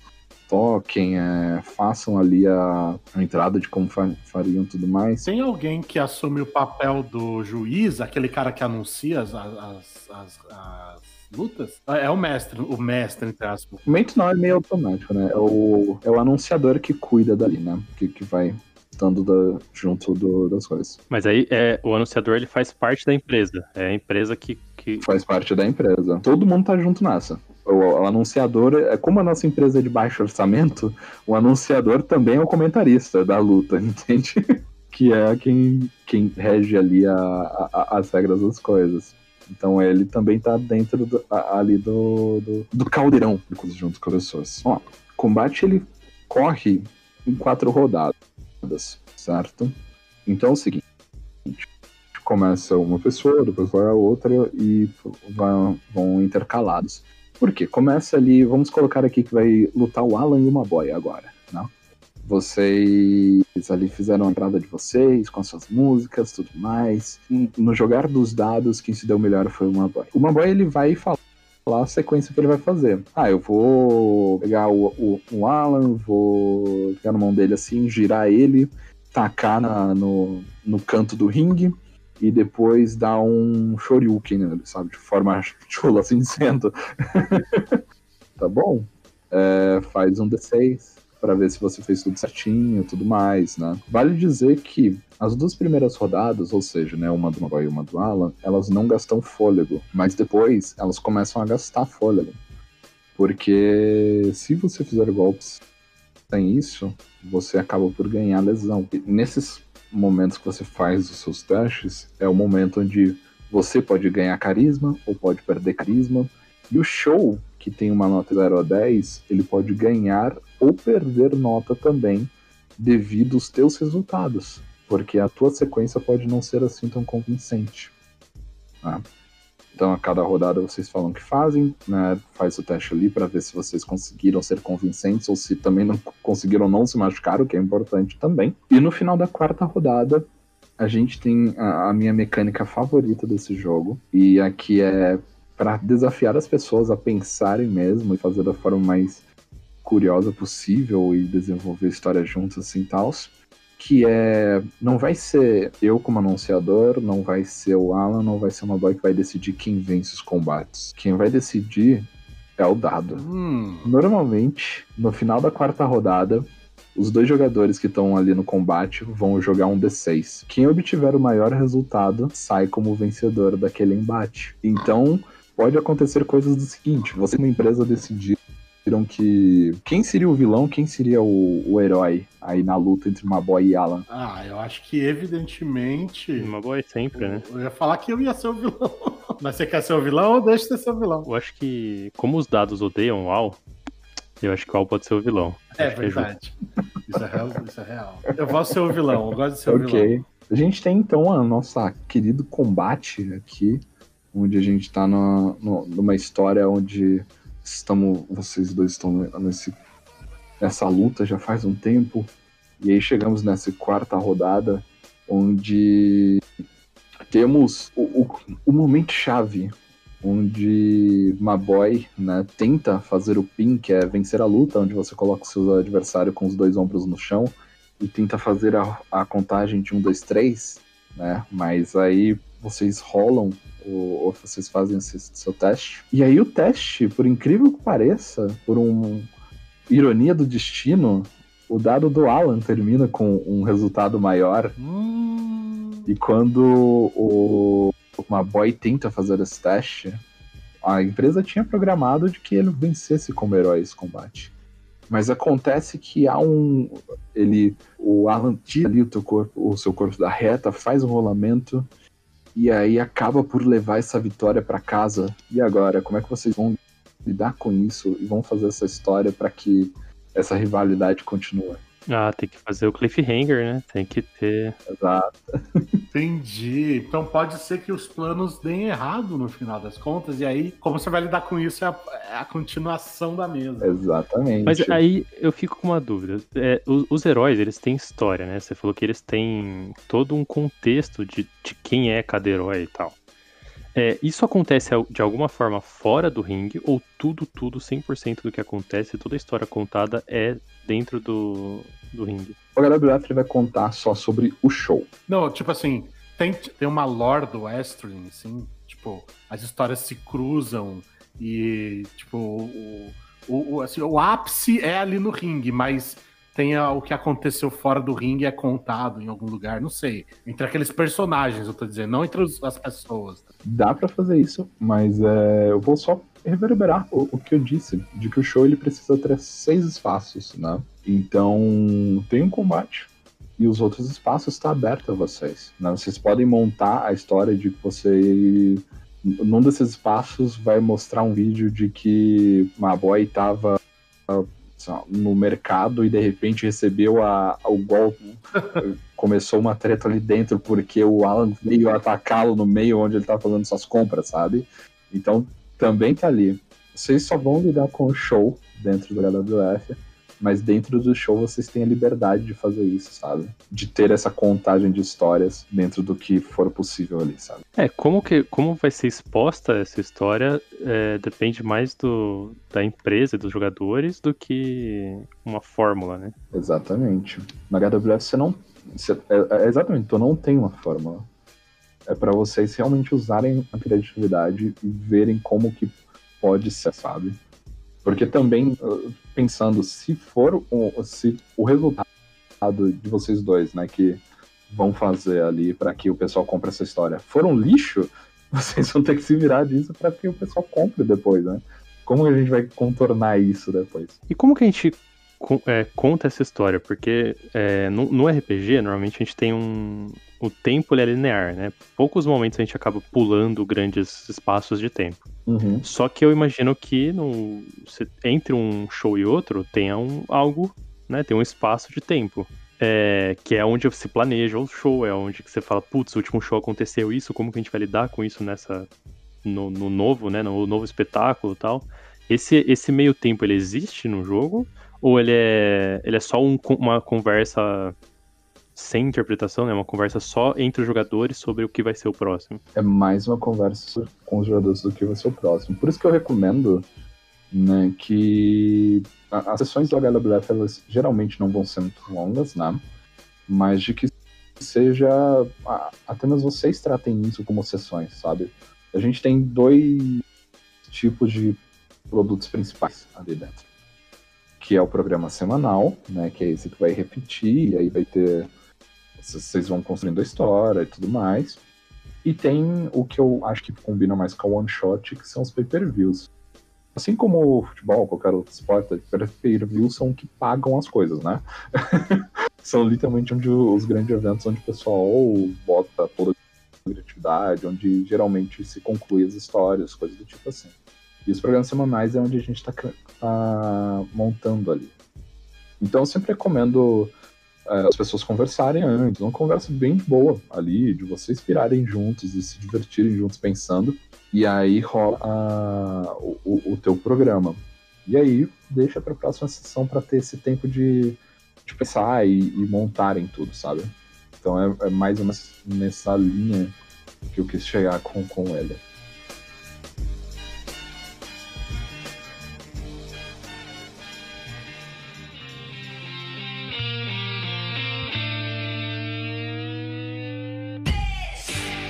toquem, é, façam ali a, a entrada de como fa- fariam tudo mais. Tem alguém que assume o papel do juiz, aquele cara que anuncia as, as, as, as lutas? É o mestre, o mestre, entre aspas. O momento não é meio automático, né? É o, é o anunciador que cuida dali, né? Que, que vai estando da- junto do- das coisas. Mas aí é, o anunciador ele faz parte da empresa. É a empresa que. que... Faz parte da empresa. Todo mundo tá junto nessa. O, anunciador, é como a nossa empresa é de baixo orçamento, o anunciador também é o comentarista da luta, entende? que é quem, quem rege ali a, a, as regras das coisas. Então ele também tá dentro do, ali do, do, do caldeirão junto com as pessoas. Ó, combate ele corre em quatro rodadas, certo? Então é o seguinte: começa uma pessoa, depois vai a outra e vai, vão intercalados. Por quê? Começa ali, vamos colocar aqui que vai lutar o Alan e uma boy agora, né? Vocês ali fizeram a entrada de vocês com as suas músicas, tudo mais. No jogar dos dados, quem se deu melhor foi uma boy. Uma boy ele vai falar a sequência que ele vai fazer. Ah, eu vou pegar o, o, o Alan, vou pegar na mão dele assim, girar ele, tacar na, no, no canto do ringue e depois dar um shoryuken nele, sabe? De forma chula, assim, dizendo. tá bom? É, faz um D6 para ver se você fez tudo certinho e tudo mais, né? Vale dizer que as duas primeiras rodadas, ou seja, né, uma do Magoy e uma do Alan, elas não gastam fôlego, mas depois elas começam a gastar fôlego. Porque se você fizer golpes sem isso, você acaba por ganhar lesão. E nesses momentos que você faz os seus testes, é o momento onde você pode ganhar carisma ou pode perder carisma. E o show, que tem uma nota 0 a 10, ele pode ganhar ou perder nota também devido aos teus resultados, porque a tua sequência pode não ser assim tão convincente. Né? Então, a cada rodada vocês falam que fazem, né? faz o teste ali para ver se vocês conseguiram ser convincentes ou se também não conseguiram não se machucar, o que é importante também. E no final da quarta rodada, a gente tem a, a minha mecânica favorita desse jogo, e aqui é para desafiar as pessoas a pensarem mesmo e fazer da forma mais curiosa possível e desenvolver história juntos assim tal que é não vai ser eu como anunciador, não vai ser o Alan, não vai ser uma boy que vai decidir quem vence os combates. Quem vai decidir é o dado. Hum. Normalmente, no final da quarta rodada, os dois jogadores que estão ali no combate vão jogar um D6. Quem obtiver o maior resultado sai como vencedor daquele embate. Então, pode acontecer coisas do seguinte: você, uma empresa, decidir viram que quem seria o vilão, quem seria o, o herói aí na luta entre Maboy e Alan? Ah, eu acho que evidentemente. Maboy sempre, né? Eu ia falar que eu ia ser o vilão. Mas você quer ser o vilão ou deixa de ser o vilão? Eu acho que, como os dados odeiam o Al, eu acho que o Al pode ser o vilão. É acho verdade. É isso, é real, isso é real. Eu vou ser o vilão, eu gosto de ser o Ok. vilão. A gente tem então a nossa querido combate aqui, onde a gente tá na, no- numa história onde estamos, vocês dois estão nesse, nessa luta já faz um tempo, e aí chegamos nessa quarta rodada, onde temos o, o, o momento chave, onde Maboy né, tenta fazer o pin, que é vencer a luta, onde você coloca o seu adversário com os dois ombros no chão, e tenta fazer a, a contagem de um, dois, três, né? Mas aí vocês rolam ou, ou vocês fazem esse seu teste. E aí o teste, por incrível que pareça, por uma ironia do destino, o dado do Alan termina com um resultado maior. Hum, E quando o uma boy tenta fazer esse teste, a empresa tinha programado de que ele vencesse como herói esse combate. Mas acontece que há um. Ele. O Alan tira ali o, teu corpo, o seu corpo da reta, faz um rolamento. E aí acaba por levar essa vitória para casa. E agora, como é que vocês vão lidar com isso e vão fazer essa história para que essa rivalidade continue? Ah, tem que fazer o cliffhanger, né? Tem que ter. Exato. entendi. Então pode ser que os planos deem errado no final das contas, e aí, como você vai lidar com isso, é a, é a continuação da mesa. Exatamente. Mas aí eu fico com uma dúvida. É, os, os heróis, eles têm história, né? Você falou que eles têm todo um contexto de, de quem é cada herói e tal. É, isso acontece de alguma forma fora do ringue, ou tudo, tudo, 100% do que acontece, toda a história contada é dentro do, do ringue? O HWF vai contar só sobre o show. Não, tipo assim, tem, tem uma lore do Wrestling, assim, tipo, as histórias se cruzam e, tipo, o, o, o- assim, o ápice é ali no ringue, mas tenha o que aconteceu fora do ringue é contado em algum lugar, não sei. Entre aqueles personagens, eu tô dizendo, não entre as pessoas. Dá pra fazer isso, mas é, eu vou só reverberar o, o que eu disse, de que o show ele precisa ter seis espaços, né? Então tem um combate e os outros espaços estão abertos a vocês. Né? Vocês podem montar a história de que você num desses espaços vai mostrar um vídeo de que uma boy tava no mercado e de repente recebeu a, o golpe. Começou uma treta ali dentro porque o Alan veio atacá-lo no meio onde ele tava fazendo suas compras, sabe? Então também tá ali. Vocês só vão lidar com o show dentro do HWF, mas dentro do show vocês têm a liberdade de fazer isso, sabe? De ter essa contagem de histórias dentro do que for possível ali, sabe? É, como, que, como vai ser exposta essa história é, depende mais do, da empresa e dos jogadores do que uma fórmula, né? Exatamente. Na HWF você não. você- é, é exatamente, tu não tem uma fórmula. É pra vocês realmente usarem a criatividade e verem como que pode ser, sabe? Porque também, pensando, se for o, se o resultado de vocês dois, né, que vão fazer ali pra que o pessoal compre essa história, for um lixo, vocês vão ter que se virar disso pra que o pessoal compre depois, né? Como a gente vai contornar isso depois? E como que a gente é, conta essa história? Porque é, no, no RPG, normalmente a gente tem um. O tempo ele é linear, né? Poucos momentos a gente acaba pulando grandes espaços de tempo. Uhum. Só que eu imagino que no, entre um show e outro tenha um, algo, né? Tem um espaço de tempo. É, que é onde se planeja o show, é onde que você fala, putz, o último show aconteceu isso, como que a gente vai lidar com isso nessa. No, no novo, né? No novo espetáculo e tal. Esse, esse meio tempo ele existe no jogo? Ou ele é, ele é só um uma conversa sem interpretação, né? Uma conversa só entre os jogadores sobre o que vai ser o próximo? é mais uma conversa com os jogadores do que vai ser o próximo. Por isso que eu recomendo né, que as sessões do HWF elas geralmente não vão ser muito longas, né? Mas de que seja apenas vocês tratem isso como sessões, sabe? A gente tem dois tipos de produtos principais ali dentro. Que é o programa semanal, né? Que é esse que vai repetir, e aí vai ter. Vocês vão construindo a história e tudo mais. E tem o que eu acho que combina mais com a one shot, que são os pay-per-views. Assim como o futebol, qualquer outro esporte, pay-per-views são que pagam as coisas, né? são literalmente onde os grandes eventos, onde o pessoal bota toda a criatividade, onde geralmente se conclui as histórias, coisas do tipo assim. E os programas semanais é onde a gente está montando ali. Então eu sempre recomendo é, as pessoas conversarem antes, uma conversa bem boa ali, de vocês pirarem juntos e se divertirem juntos pensando, e aí rola a- o, o- teu programa. E aí deixa para a próxima sessão para ter esse tempo de, de pensar e, e montarem tudo, sabe? Então é, é mais ou menos nessa linha que eu quis chegar com, com ele.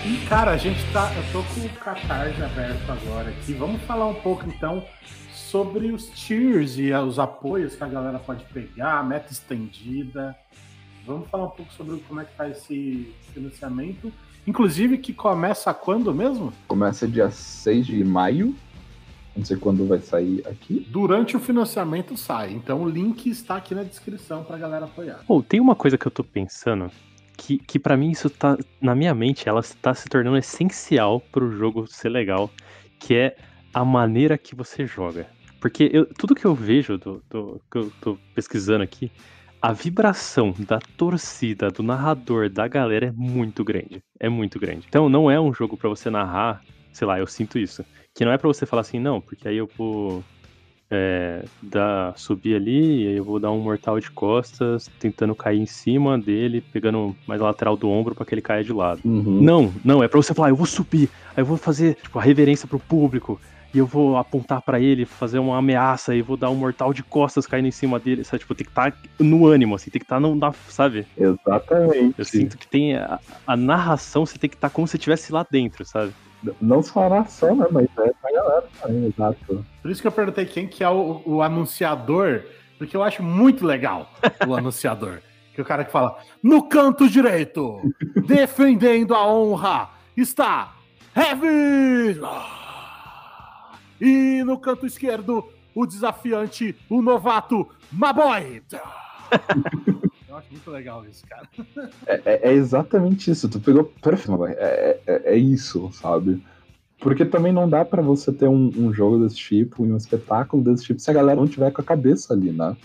E, cara, a gente tá. Eu tô com o Catarse aberto agora aqui. Vamos falar um pouco então sobre os tiers e os apoios que a galera pode pegar, a meta estendida. Vamos falar um pouco sobre como é que tá esse financiamento. Inclusive, que começa quando mesmo? Começa dia 6 de maio. Não sei quando vai sair aqui. Durante o financiamento sai. Então o link está aqui na descrição pra galera apoiar. Pô, tem uma coisa que eu tô pensando que, que para mim isso tá na minha mente, ela está se tornando essencial pro jogo ser legal, que é a maneira que você joga. Porque eu- tudo que eu vejo do, do- que eu tô pesquisando aqui, a vibração da torcida, do narrador, da galera é muito grande. É muito grande. Então não é um jogo pra você narrar, sei lá, eu sinto isso. Que não é pra você falar assim, não, porque aí eu vou é, dar, subir ali, e aí eu vou dar um mortal de costas, tentando cair em cima dele, pegando mais a lateral do ombro pra que ele caia de lado. Uhum. Não, não, é pra você falar, eu vou subir, aí eu vou fazer tipo, a reverência pro público, e eu vou apontar pra ele, fazer uma ameaça, e vou dar um mortal de costas caindo em cima dele, sabe? Tipo, tem que estar no ânimo, assim, tem que estar no, na, sabe? Exatamente. Eu sinto que tem a, a narração, você tem que estar como se estivesse lá dentro, sabe? Não só a nação, né? Mas é pra galera também, exato. Por isso que eu perguntei quem que é o, o anunciador Porque eu acho muito legal o anunciador. Que o cara que fala, no canto direito, defendendo a honra, está Heavy! E no canto esquerdo, o desafiante, o novato, Maboy! Eu acho muito legal isso, cara. É, é- é exatamente isso. Tu pegou perfeito, Maboy. É, é, é isso, sabe? Porque também não dá pra você ter um, um jogo desse tipo e um espetáculo desse tipo se a galera não tiver com a cabeça ali, né?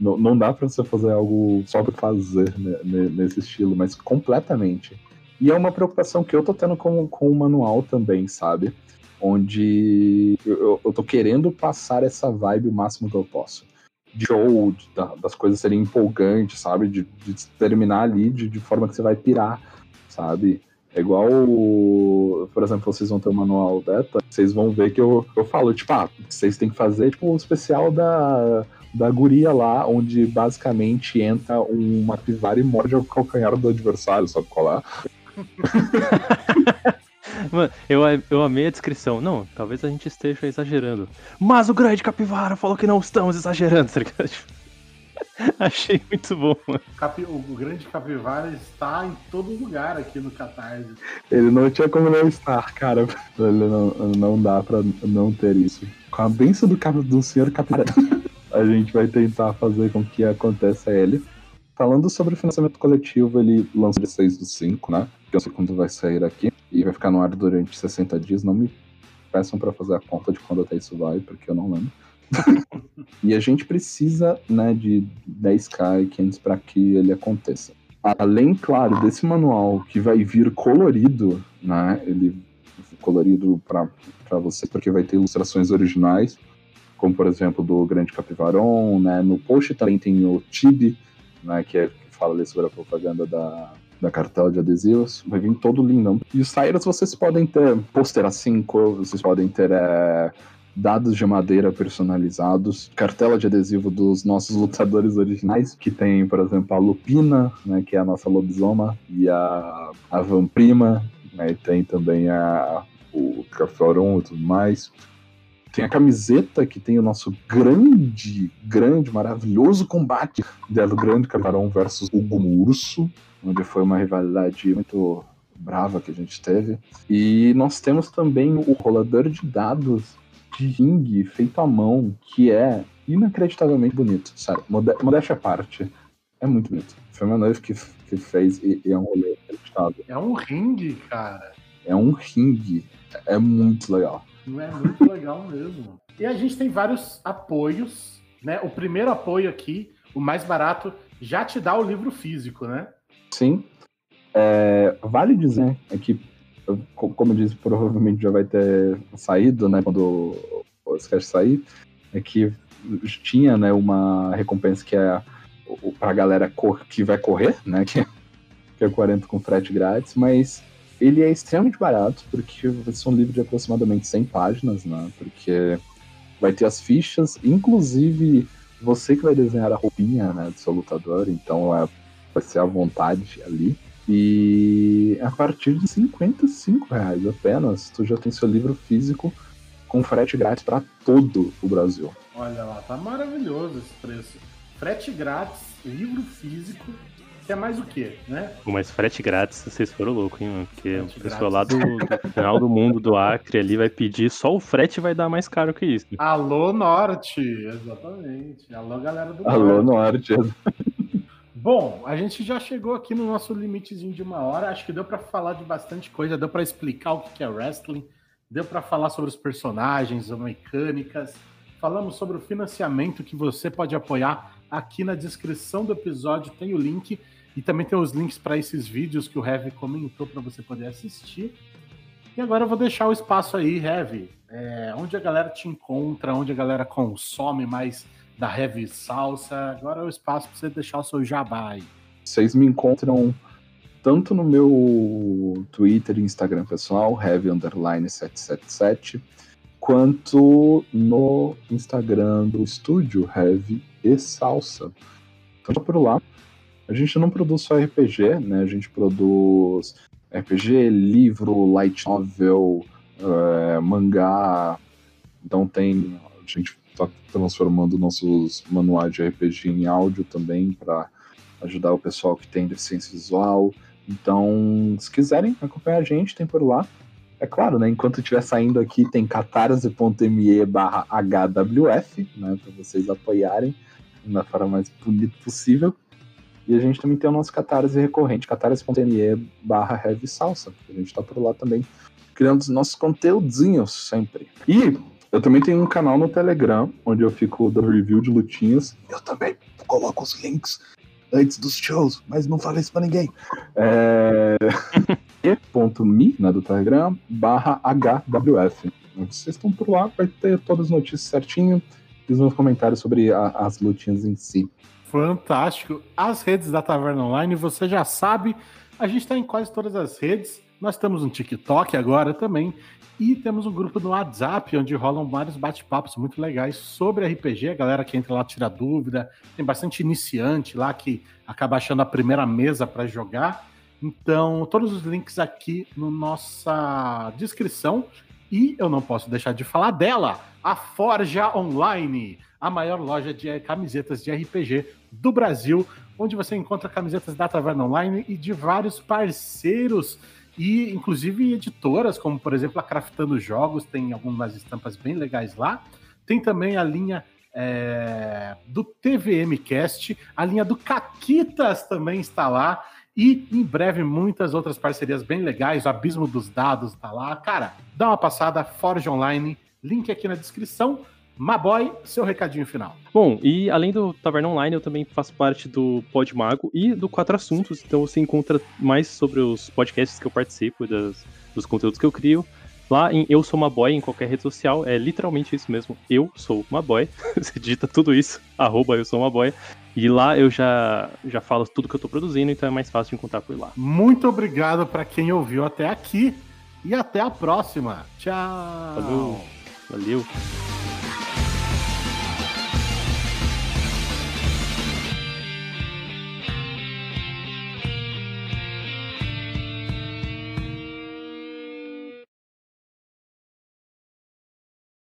Não, não dá pra você fazer algo só pra fazer né, ne- nesse estilo, mas completamente. E é uma preocupação que eu tô tendo com, com o manual também, sabe? Onde eu- eu tô querendo passar essa vibe o máximo que eu posso. De show, de- da- das coisas serem empolgantes, sabe? De, de terminar ali de, de forma que você vai pirar, sabe? É igual, por exemplo, vocês vão ter o manual beta, vocês vão ver que eu, eu falo, tipo, ah, vocês têm que fazer tipo o especial da, da guria lá, onde basicamente entra uma capivara e morde o calcanhar do adversário, sabe qual é? Mano, eu, eu amei a descrição. Não, talvez a gente esteja exagerando. Mas o grande capivara falou que não estamos exagerando, tá ligado? Achei muito bom, mano. Capi- o, o grande capivara está em todo lugar aqui no Catarse. Ele não tinha como não estar, cara. Ele não, não dá pra não ter isso. Com a benção do, cap- do senhor capivara, a gente vai tentar fazer com que aconteça ele. Falando sobre financiamento coletivo, ele lança de 6 do 5, né? Que eu sei quando vai sair aqui. E vai ficar no ar durante 60 dias. Não me peçam pra fazer a conta de quando até isso vai, porque eu não lembro. e a gente precisa, né, de 10k e 500 para que ele aconteça. Além, claro, desse manual que vai vir colorido, né? Ele colorido para você, porque vai ter ilustrações originais, como por exemplo do Grande Capivaron, né? No post também tem o Tibi, né? Que, é, que fala ali sobre a propaganda da, da cartela de adesivos. Vai vir todo lindão. E os Cyrus vocês podem ter pôster A5, vocês podem ter é, dados de madeira personalizados, cartela de adesivo dos nossos lutadores originais, que tem, por exemplo, a Lupina, né, que é a nossa lobisoma, e a, a Vamprima, né, e tem também a, o Caforon e tudo mais. Tem a camiseta que tem o nosso grande, grande, maravilhoso combate do grande Camarão versus o Urso, onde foi uma rivalidade muito brava que a gente teve. E nós temos também o rolador de dados de ringue feito à mão, que é inacreditavelmente bonito, sério. Mode- Modéstia à parte. É muito bonito. Foi meu noivo que, que fez e, e é um rolê acreditado. É um ringue, cara. É um ringue. É muito legal. Não é muito legal mesmo. E a gente tem vários apoios, né? O primeiro apoio aqui, o mais barato, já te dá o livro físico, né? Sim. É, vale dizer é que, co- como eu disse, provavelmente já vai ter saído, né, quando o sketch sair, é que tinha, né, uma recompensa que é o- pra galera que vai correr, né, que, que é 40 com frete grátis, mas ele é extremamente barato, porque vai ser um livro de aproximadamente 100 páginas, né, porque vai ter as fichas, inclusive você que vai desenhar a roupinha, né, do seu lutador, então é, vai ser à vontade ali. E a partir de 55 reais apenas, tu já tem seu livro físico com frete grátis para todo o Brasil. Olha lá, tá maravilhoso esse preço. Frete grátis, livro físico, que é mais o quê, né? Mas frete grátis, vocês foram loucos, hein, mano? Porque Frete o pessoal lá do, do final do mundo do Acre ali vai pedir, só o frete vai dar mais caro que isso. Alô Norte, exatamente. Alô galera do Alô, Norte. Norte. Bom, a gente já chegou aqui no nosso limitezinho de uma hora. Acho que deu pra falar de bastante coisa, deu pra explicar o que é wrestling, deu pra falar sobre os personagens, as mecânicas. Falamos sobre o financiamento que você pode apoiar. Aqui na descrição do episódio tem o link e também tem os links para esses vídeos que o Heavy comentou para você poder assistir. E agora eu vou deixar o espaço aí, Heavy, é, onde a galera te encontra, onde a galera consome mais da Heavy Salsa. Agora é o espaço para você deixar o seu jabá aí. Vocês me encontram tanto no meu Twitter e Instagram pessoal, heavy underline 777, quanto no Instagram do estúdio Heavy e Salsa. Então, por lá. A gente não produz só RPG, né? A gente produz RPG, livro, light novel, eh, mangá. Então tem. A gente está transformando nossos manuais de RPG em áudio também para ajudar o pessoal que tem deficiência visual. Então, se quiserem acompanhar a gente, tem por lá. É claro, né? Enquanto estiver saindo aqui, tem catarse.me barra HWF, né? Para vocês apoiarem da forma mais bonita possível. E a gente também tem o nosso catarse recorrente, catarse.me barra heavy salsa. A gente tá por lá também, criando os nossos conteúdinhos sempre. E eu também tenho um canal no Telegram, onde eu fico dando review de lutinhas. Eu também coloco os links antes dos shows, mas não falei isso pra ninguém. É... e.me, né, do Telegram, barra HWF. Vocês estão por lá, vai ter todas as notícias certinho e os meus comentários sobre a, as lutinhas em si. Fantástico. As redes da Taverna Online, você já sabe, a gente está em quase todas as redes. Nós temos um TikTok agora também. E temos um grupo no WhatsApp, onde rolam vários bate-papos muito legais sobre RPG. A galera que entra lá tira dúvida. Tem bastante iniciante lá que acaba achando a primeira mesa para jogar. Então, todos os links aqui na no nossa descrição. E eu não posso deixar de falar dela, a Forja Online, a maior loja de camisetas de RPG do Brasil, onde você encontra camisetas da Taverna Online e de vários parceiros e inclusive editoras, como por exemplo a Craftando Jogos, tem algumas estampas bem legais lá. Tem também a linha é, do TVM Cast, a linha do Caquitas também está lá. E em breve muitas outras parcerias bem legais, o Abismo dos Dados está lá. Cara, dá uma passada, Forge Online, link aqui na descrição. Maboy, seu recadinho final. Bom, e além do Taverna Online, eu também faço parte do Pod Mago e do Quatro Assuntos, então você encontra mais sobre os podcasts que eu participo, das, dos conteúdos que eu crio. Lá em Eu Sou Uma Boy, em qualquer rede social, é literalmente isso mesmo. Eu sou uma boy. Você digita tudo isso, arroba eu sou uma boy. E lá eu já, já falo tudo que eu tô produzindo, então é mais fácil de encontrar por lá. Muito obrigado para quem ouviu até aqui e até a próxima. Tchau. Falou. Valeu.